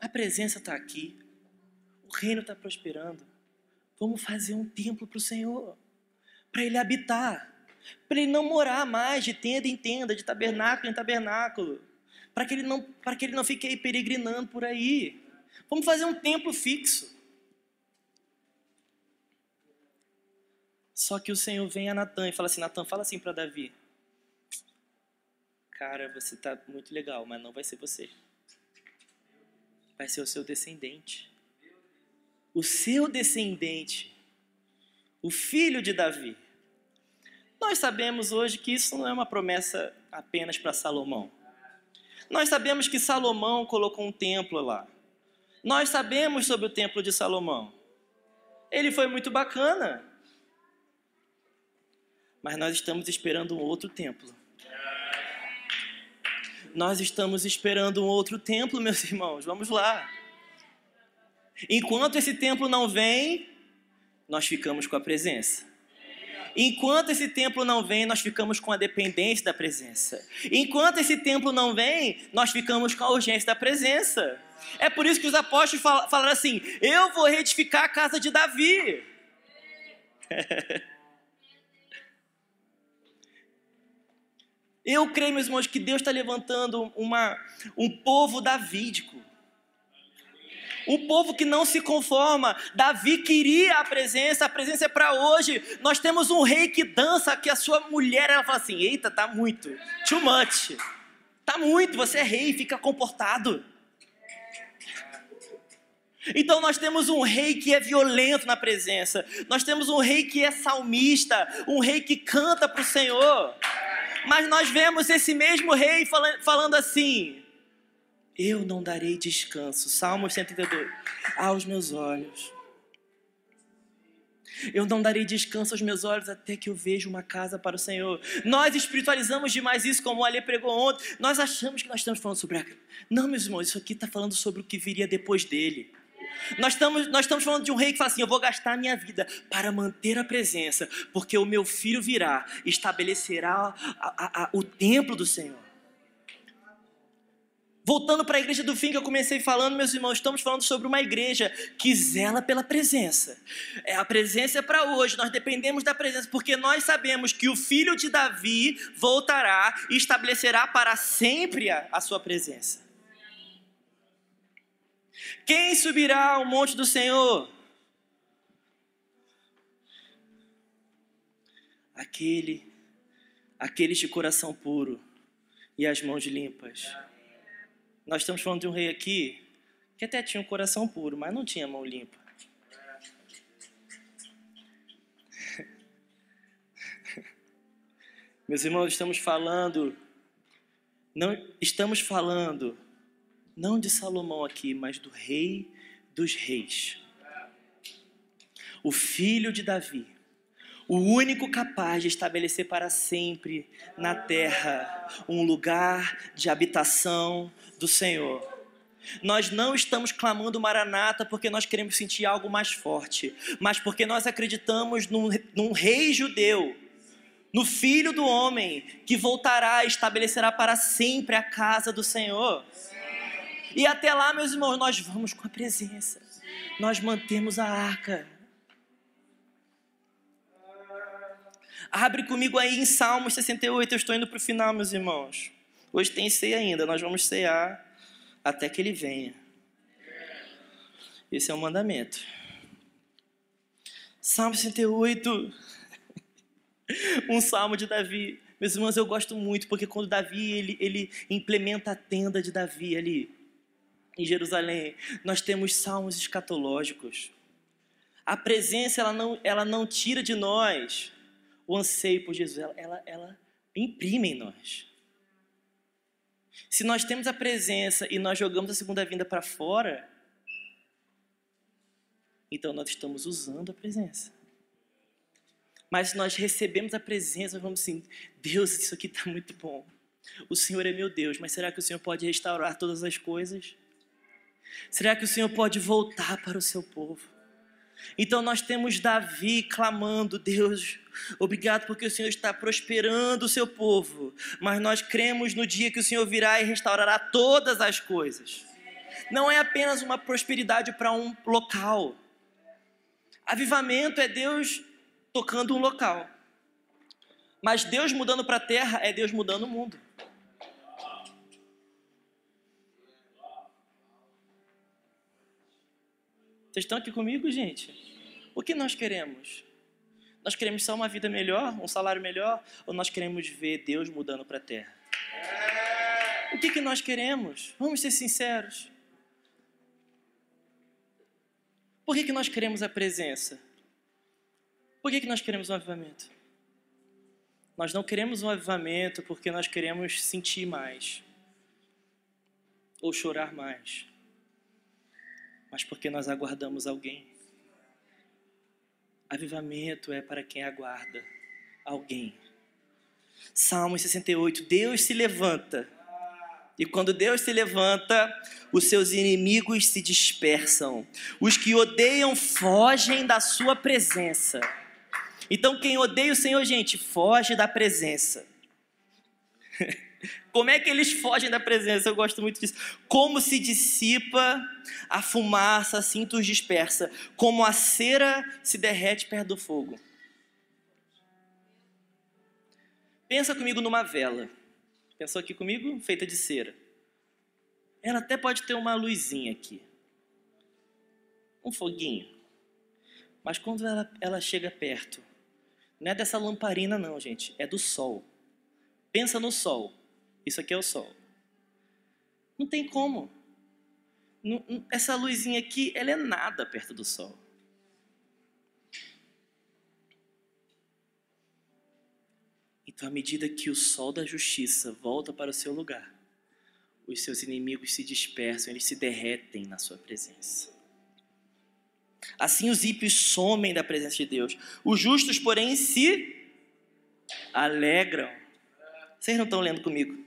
A presença está aqui, o reino está prosperando. Vamos fazer um templo para o Senhor, para Ele habitar, para Ele não morar mais de tenda em tenda, de tabernáculo em tabernáculo, para que Ele não, para que Ele não fique aí peregrinando por aí. Vamos fazer um templo fixo. Só que o Senhor vem a Natan e fala assim: Natan, fala assim para Davi. Cara, você tá muito legal, mas não vai ser você. Vai ser o seu descendente. O seu descendente. O filho de Davi. Nós sabemos hoje que isso não é uma promessa apenas para Salomão. Nós sabemos que Salomão colocou um templo lá. Nós sabemos sobre o templo de Salomão. Ele foi muito bacana mas nós estamos esperando um outro templo. Nós estamos esperando um outro templo, meus <laughs> irmãos. Vamos lá. Enquanto esse templo não vem, nós ficamos com a presença. Enquanto esse templo não vem, nós ficamos com a dependência da presença. Enquanto esse templo não vem, nós ficamos com a urgência da presença. É por isso que os apóstolos falaram assim: Eu vou reedificar a casa de Davi. <laughs> Eu creio, meus irmãos, que Deus está levantando uma, um povo davídico. Um povo que não se conforma. Davi queria a presença, a presença é para hoje. Nós temos um rei que dança, que a sua mulher, ela fala assim: eita, tá muito, too much. Tá muito, você é rei, fica comportado. Então nós temos um rei que é violento na presença. Nós temos um rei que é salmista, um rei que canta para o Senhor. Mas nós vemos esse mesmo rei falando assim: Eu não darei descanso. Salmo 132. Aos meus olhos. Eu não darei descanso aos meus olhos até que eu veja uma casa para o Senhor. Nós espiritualizamos demais isso, como o Ale pregou ontem. Nós achamos que nós estamos falando sobre a. Não, meus irmãos, isso aqui está falando sobre o que viria depois dele. Nós estamos, nós estamos falando de um rei que fala assim: Eu vou gastar a minha vida para manter a presença, porque o meu filho virá, estabelecerá a, a, a, o templo do Senhor. Voltando para a igreja do fim que eu comecei falando, meus irmãos, estamos falando sobre uma igreja que zela pela presença. É a presença é para hoje, nós dependemos da presença, porque nós sabemos que o filho de Davi voltará e estabelecerá para sempre a, a sua presença. Quem subirá ao monte do Senhor? Aquele, aqueles de coração puro e as mãos limpas. Nós estamos falando de um rei aqui que até tinha um coração puro, mas não tinha mão limpa. <laughs> Meus irmãos, estamos falando, não estamos falando não de Salomão aqui, mas do rei dos reis. O filho de Davi, o único capaz de estabelecer para sempre na terra um lugar de habitação do Senhor. Nós não estamos clamando Maranata porque nós queremos sentir algo mais forte, mas porque nós acreditamos num, num rei judeu, no filho do homem, que voltará e estabelecerá para sempre a casa do Senhor. E até lá, meus irmãos, nós vamos com a presença. Nós mantemos a arca. Abre comigo aí em Salmos 68. Eu estou indo para o final, meus irmãos. Hoje tem ceia ainda. Nós vamos cear até que ele venha. Esse é o mandamento. Salmo 68. <laughs> um salmo de Davi. Meus irmãos, eu gosto muito, porque quando Davi ele, ele implementa a tenda de Davi ali, em Jerusalém, nós temos salmos escatológicos. A presença, ela não, ela não tira de nós o anseio por Jesus, ela, ela, ela imprime em nós. Se nós temos a presença e nós jogamos a segunda vinda para fora, então nós estamos usando a presença. Mas se nós recebemos a presença, vamos assim: Deus, isso aqui está muito bom. O Senhor é meu Deus, mas será que o Senhor pode restaurar todas as coisas? Será que o Senhor pode voltar para o seu povo? Então nós temos Davi clamando: Deus, obrigado porque o Senhor está prosperando o seu povo, mas nós cremos no dia que o Senhor virá e restaurará todas as coisas. Não é apenas uma prosperidade para um local. Avivamento é Deus tocando um local. Mas Deus mudando para a terra é Deus mudando o mundo. Vocês estão aqui comigo, gente? O que nós queremos? Nós queremos só uma vida melhor, um salário melhor, ou nós queremos ver Deus mudando para a terra? O que, que nós queremos? Vamos ser sinceros. Por que, que nós queremos a presença? Por que, que nós queremos um avivamento? Nós não queremos um avivamento porque nós queremos sentir mais ou chorar mais mas porque nós aguardamos alguém. Avivamento é para quem aguarda alguém. Salmo 68, Deus se levanta. E quando Deus se levanta, os seus inimigos se dispersam. Os que odeiam fogem da sua presença. Então, quem odeia o Senhor, gente, foge da presença. <laughs> Como é que eles fogem da presença? Eu gosto muito disso. Como se dissipa a fumaça, assim os dispersa. Como a cera se derrete perto do fogo. Pensa comigo numa vela. Pensou aqui comigo? Feita de cera. Ela até pode ter uma luzinha aqui. Um foguinho. Mas quando ela, ela chega perto, não é dessa lamparina, não, gente. É do sol. Pensa no sol. Isso aqui é o sol. Não tem como. essa luzinha aqui, ela é nada perto do sol. Então, à medida que o sol da justiça volta para o seu lugar, os seus inimigos se dispersam, eles se derretem na sua presença. Assim os ímpios somem da presença de Deus. Os justos, porém, se alegram. Vocês não estão lendo comigo?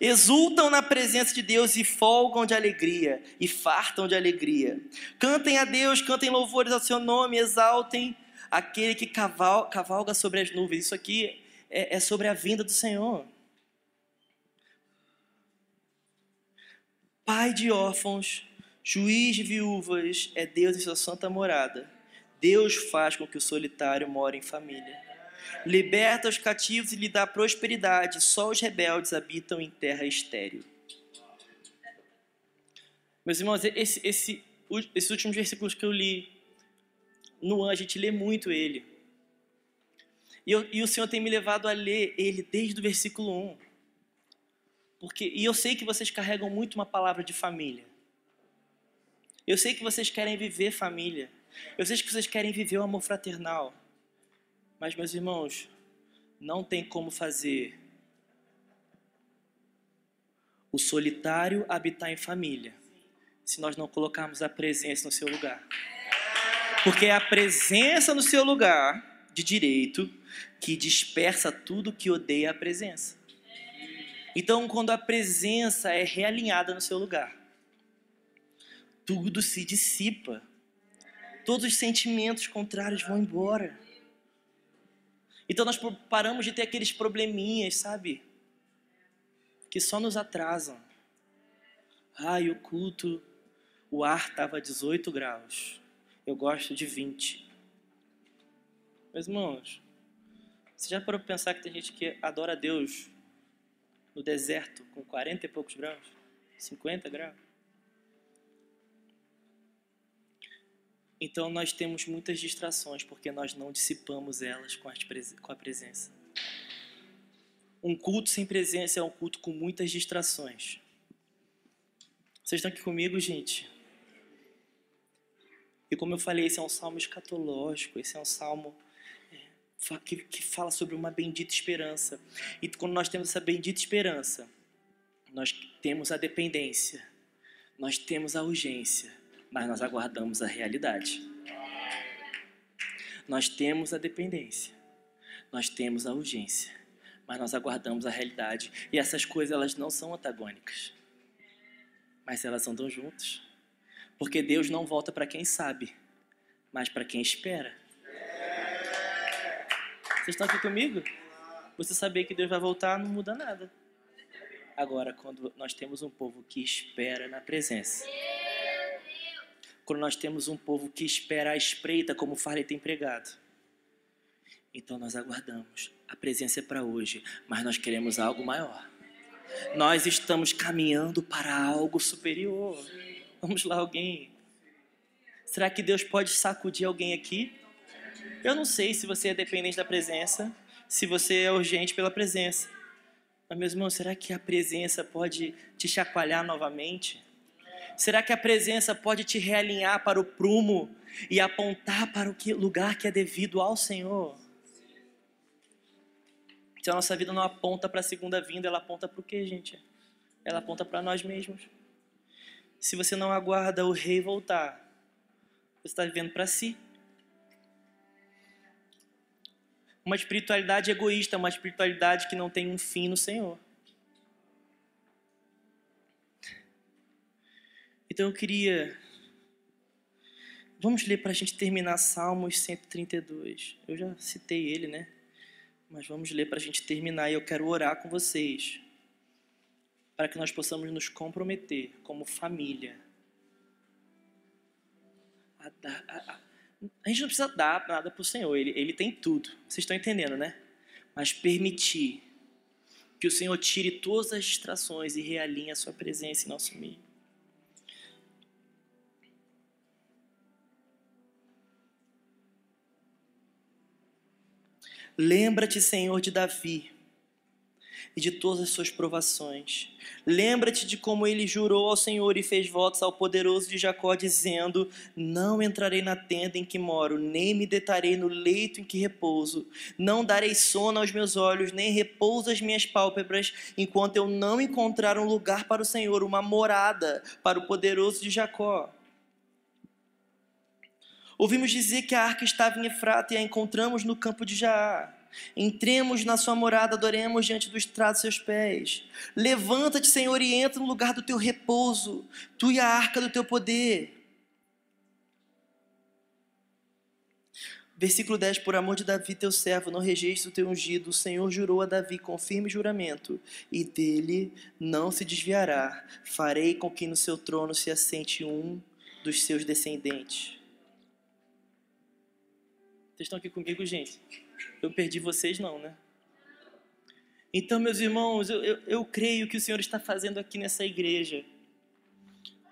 Exultam na presença de Deus e folgam de alegria e fartam de alegria. Cantem a Deus, cantem louvores ao seu nome, exaltem aquele que cavalga sobre as nuvens. Isso aqui é, é sobre a vinda do Senhor. Pai de órfãos, juiz de viúvas, é Deus em sua santa morada. Deus faz com que o solitário more em família. Liberta os cativos e lhe dá prosperidade. Só os rebeldes habitam em terra estéril. Meus irmãos, esse, esse, esses últimos versículos que eu li, no a gente lê muito ele. E, eu, e o Senhor tem me levado a ler ele desde o versículo 1. Porque, e eu sei que vocês carregam muito uma palavra de família. Eu sei que vocês querem viver família. Eu sei que vocês querem viver o amor fraternal. Mas, meus irmãos, não tem como fazer o solitário habitar em família se nós não colocarmos a presença no seu lugar. Porque é a presença no seu lugar de direito que dispersa tudo que odeia a presença. Então, quando a presença é realinhada no seu lugar, tudo se dissipa. Todos os sentimentos contrários vão embora. Então nós paramos de ter aqueles probleminhas, sabe? Que só nos atrasam. Ai, o culto, o ar estava a 18 graus. Eu gosto de 20. Meus irmãos, você já parou para pensar que tem gente que adora a Deus no deserto com 40 e poucos graus? 50 graus? Então nós temos muitas distrações porque nós não dissipamos elas com, a presença. Um culto sem presença é um culto com muitas distrações. Vocês estão aqui comigo, gente? E como eu falei, esse é um salmo escatológico, esse é um salmo é, que fala sobre uma bendita esperança. E quando nós temos essa bendita esperança, nós temos a dependência, nós temos a urgência, mas nós aguardamos a realidade. Nós temos a dependência, nós temos a urgência, mas nós aguardamos a realidade. E essas coisas elas não são antagônicas, mas elas andam juntas. Porque Deus não volta para quem sabe, mas para quem espera. Vocês estão aqui comigo? Você saber que Deus vai voltar não muda nada. Agora, quando nós temos um povo que espera na presença, quando nós temos um povo que espera a espreita, como o Farley tem pregado. Então nós aguardamos. A presença é para hoje, mas nós queremos algo maior. Nós estamos caminhando para algo superior. Vamos lá, alguém. Será que Deus pode sacudir alguém aqui? Eu não sei se você é dependente da presença, se você é urgente pela presença. Mas, meu irmão, será que a presença pode te chacoalhar novamente? Será que a presença pode te realinhar para o prumo e apontar para o lugar que é devido ao Senhor? Se a nossa vida não aponta para a segunda vinda, ela aponta para o quê, gente? Ela aponta para nós mesmos. Se você não aguarda o rei voltar, você está vivendo para si. Uma espiritualidade egoísta, uma espiritualidade que não tem um fim no Senhor. Então eu queria. Vamos ler para a gente terminar Salmos 132. Eu já citei ele, né? Mas vamos ler para a gente terminar e eu quero orar com vocês. Para que nós possamos nos comprometer como família. A, a, a, a gente não precisa dar nada para o Senhor, ele, ele tem tudo. Vocês estão entendendo, né? Mas permitir que o Senhor tire todas as distrações e realinhe a sua presença em nosso meio. Lembra-te, Senhor, de Davi e de todas as suas provações. Lembra-te de como ele jurou ao Senhor e fez votos ao poderoso de Jacó, dizendo: Não entrarei na tenda em que moro, nem me detarei no leito em que repouso. Não darei sono aos meus olhos, nem repouso às minhas pálpebras, enquanto eu não encontrar um lugar para o Senhor, uma morada para o poderoso de Jacó. Ouvimos dizer que a arca estava em Efrata e a encontramos no campo de Jaar. Entremos na sua morada, adoremos diante do estrado seus pés. Levanta-te, Senhor, e entra no lugar do teu repouso, tu e a arca do teu poder. Versículo 10: Por amor de Davi, teu servo, não rejeite o teu ungido. O Senhor jurou a Davi com firme juramento, e dele não se desviará. Farei com que no seu trono se assente um dos seus descendentes. Vocês estão aqui comigo, gente? Eu perdi vocês, não, né? Então, meus irmãos, eu, eu, eu creio que o Senhor está fazendo aqui nessa igreja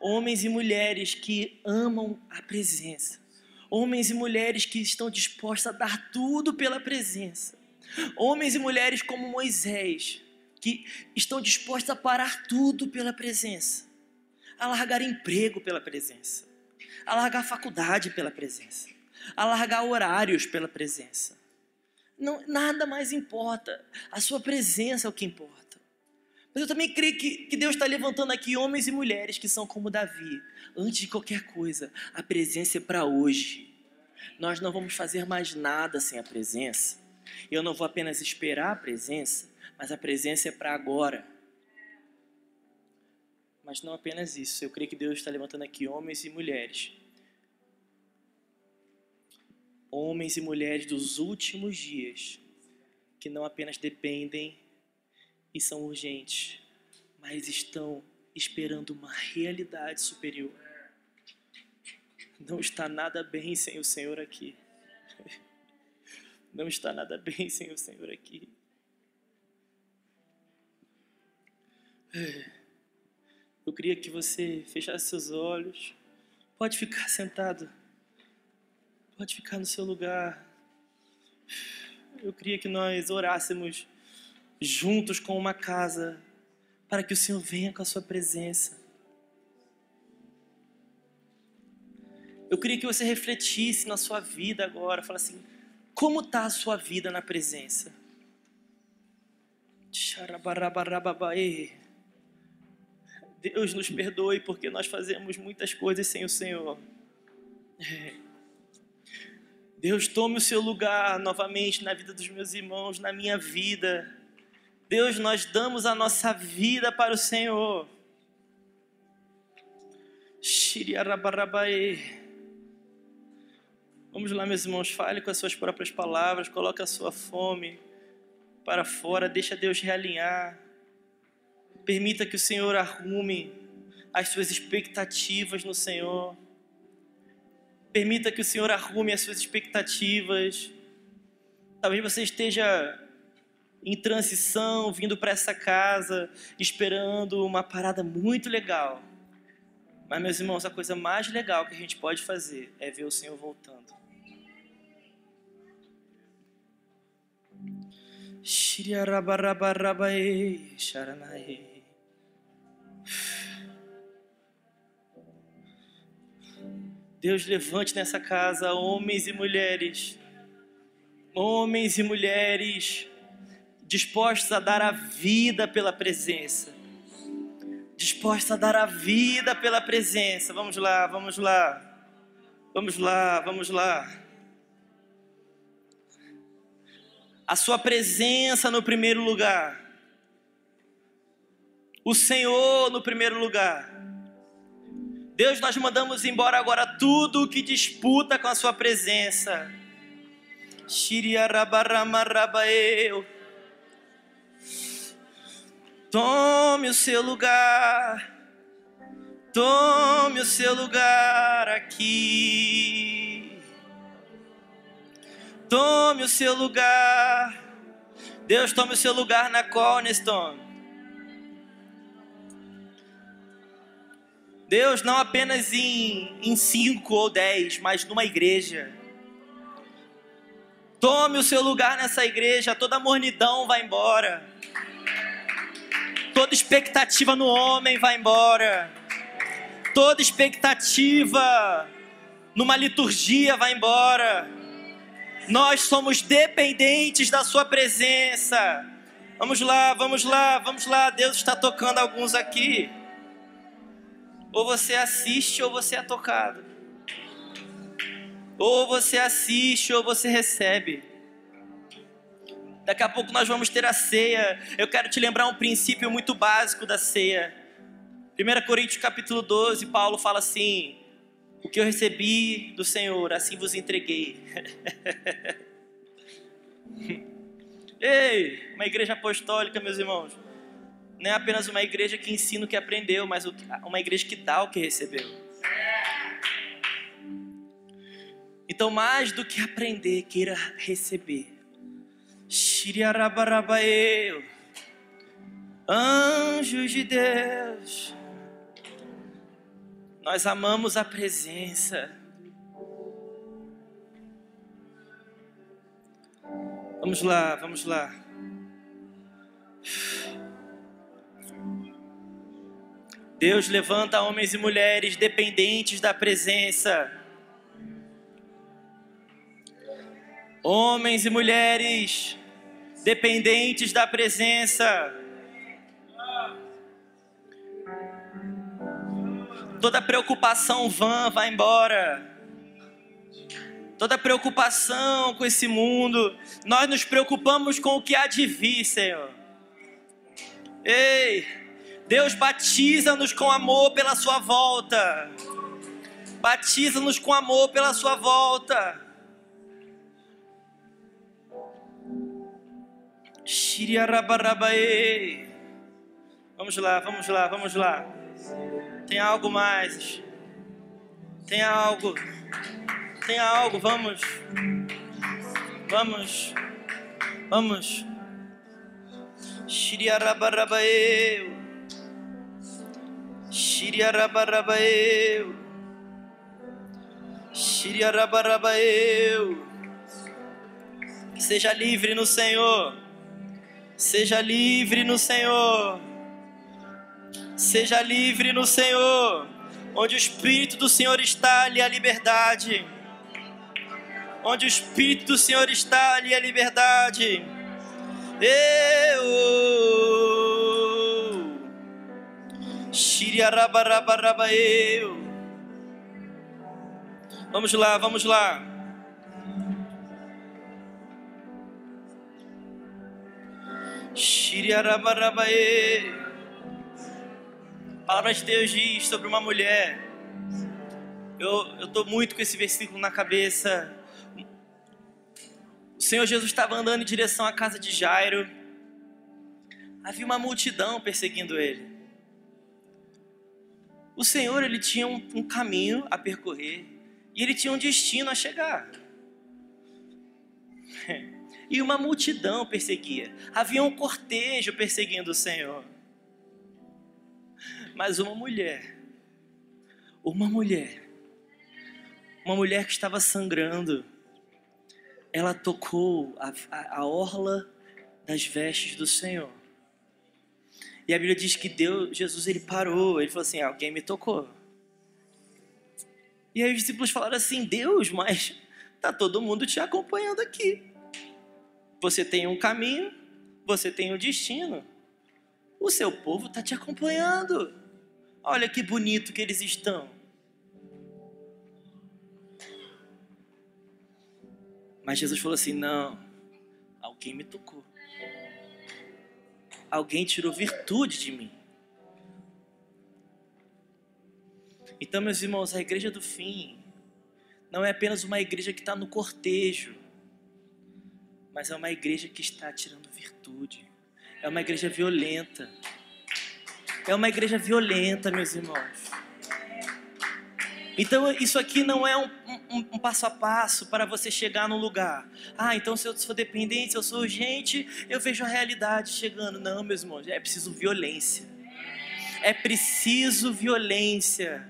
homens e mulheres que amam a presença, homens e mulheres que estão dispostos a dar tudo pela presença, homens e mulheres como Moisés, que estão dispostos a parar tudo pela presença, a largar emprego pela presença, a largar faculdade pela presença alargar horários pela presença. Não, nada mais importa, a sua presença é o que importa. Mas eu também creio que, que Deus está levantando aqui homens e mulheres que são como Davi. Antes de qualquer coisa, a presença é para hoje. Nós não vamos fazer mais nada sem a presença. Eu não vou apenas esperar a presença, mas a presença é para agora. Mas não apenas isso, eu creio que Deus está levantando aqui homens e mulheres homens e mulheres dos últimos dias que não apenas dependem e são urgentes, mas estão esperando uma realidade superior. Não está nada bem sem o Senhor aqui. Não está nada bem sem o Senhor aqui. Eu queria que você fechasse seus olhos. Pode ficar sentado. Pode ficar no seu lugar. Eu queria que nós orássemos juntos com uma casa para que o Senhor venha com a sua presença. Eu queria que você refletisse na sua vida agora, falasse assim: como está a sua vida na presença? Deus nos perdoe porque nós fazemos muitas coisas sem o Senhor. Deus, tome o seu lugar novamente na vida dos meus irmãos, na minha vida. Deus, nós damos a nossa vida para o Senhor. Vamos lá, meus irmãos, fale com as suas próprias palavras, coloque a sua fome para fora, deixa Deus realinhar. Permita que o Senhor arrume as suas expectativas no Senhor. Permita que o Senhor arrume as suas expectativas. Talvez você esteja em transição, vindo para essa casa, esperando uma parada muito legal. Mas, meus irmãos, a coisa mais legal que a gente pode fazer é ver o Senhor voltando. Shiriarabarabae, Sharanae. Deus levante nessa casa homens e mulheres, homens e mulheres dispostos a dar a vida pela presença, dispostos a dar a vida pela presença. Vamos lá, vamos lá, vamos lá, vamos lá. A Sua presença no primeiro lugar, o Senhor no primeiro lugar. Deus, nós mandamos embora agora tudo que disputa com a Sua presença. Tome o seu lugar. Tome o seu lugar aqui. Tome o seu lugar. Deus, tome o seu lugar na Cornerstone. Deus, não apenas em, em cinco ou dez, mas numa igreja. Tome o seu lugar nessa igreja, toda mornidão vai embora. Toda expectativa no homem vai embora. Toda expectativa numa liturgia vai embora. Nós somos dependentes da Sua presença. Vamos lá, vamos lá, vamos lá. Deus está tocando alguns aqui. Ou você assiste ou você é tocado. Ou você assiste ou você recebe. Daqui a pouco nós vamos ter a ceia. Eu quero te lembrar um princípio muito básico da ceia. 1 Coríntios capítulo 12, Paulo fala assim: O que eu recebi do Senhor, assim vos entreguei. <laughs> Ei, uma igreja apostólica, meus irmãos, não é apenas uma igreja que ensina o que aprendeu, mas uma igreja que dá o que recebeu. Então, mais do que aprender, queira receber. Shiriarabarabaeu. Anjos de Deus, nós amamos a presença. Vamos lá, vamos lá. Deus levanta homens e mulheres dependentes da presença. Homens e mulheres dependentes da presença. Toda preocupação vã vai embora. Toda preocupação com esse mundo, nós nos preocupamos com o que há de vir, Senhor. Ei, Deus batiza-nos com amor pela sua volta. Batiza-nos com amor pela sua volta. Vamos lá, vamos lá, vamos lá. Tem algo mais. Tem algo. Tem algo, vamos. Vamos. Vamos. Shiriarabarabaeu. Shiriarabarabaeu. Shiriarabarabaeu. Seja livre no Senhor. Seja livre no Senhor. Seja livre no Senhor. Onde o Espírito do Senhor está, ali a liberdade. Onde o Espírito do Senhor está, ali a liberdade. Eu. Eu. Vamos lá, vamos lá. Shiriarabarabaê. Palavra de Deus diz sobre uma mulher. Eu estou muito com esse versículo na cabeça. O Senhor Jesus estava andando em direção à casa de Jairo. Havia uma multidão perseguindo ele. O Senhor ele tinha um, um caminho a percorrer e ele tinha um destino a chegar. <laughs> E uma multidão perseguia. Havia um cortejo perseguindo o Senhor. Mas uma mulher, uma mulher, uma mulher que estava sangrando, ela tocou a, a, a orla das vestes do Senhor. E a Bíblia diz que Deus, Jesus ele parou, ele falou assim: alguém me tocou. E aí os discípulos falaram assim: Deus, mas tá todo mundo te acompanhando aqui. Você tem um caminho, você tem um destino. O seu povo está te acompanhando. Olha que bonito que eles estão. Mas Jesus falou assim: não, alguém me tocou. Alguém tirou virtude de mim. Então, meus irmãos, a igreja do fim não é apenas uma igreja que está no cortejo, mas é uma igreja que está tirando virtude. É uma igreja violenta. É uma igreja violenta, meus irmãos. Então, isso aqui não é um, um, um, passo a passo para você chegar num lugar. Ah, então se eu sou dependente, se eu sou urgente, eu vejo a realidade chegando. Não, meus irmãos, é preciso violência. É preciso violência.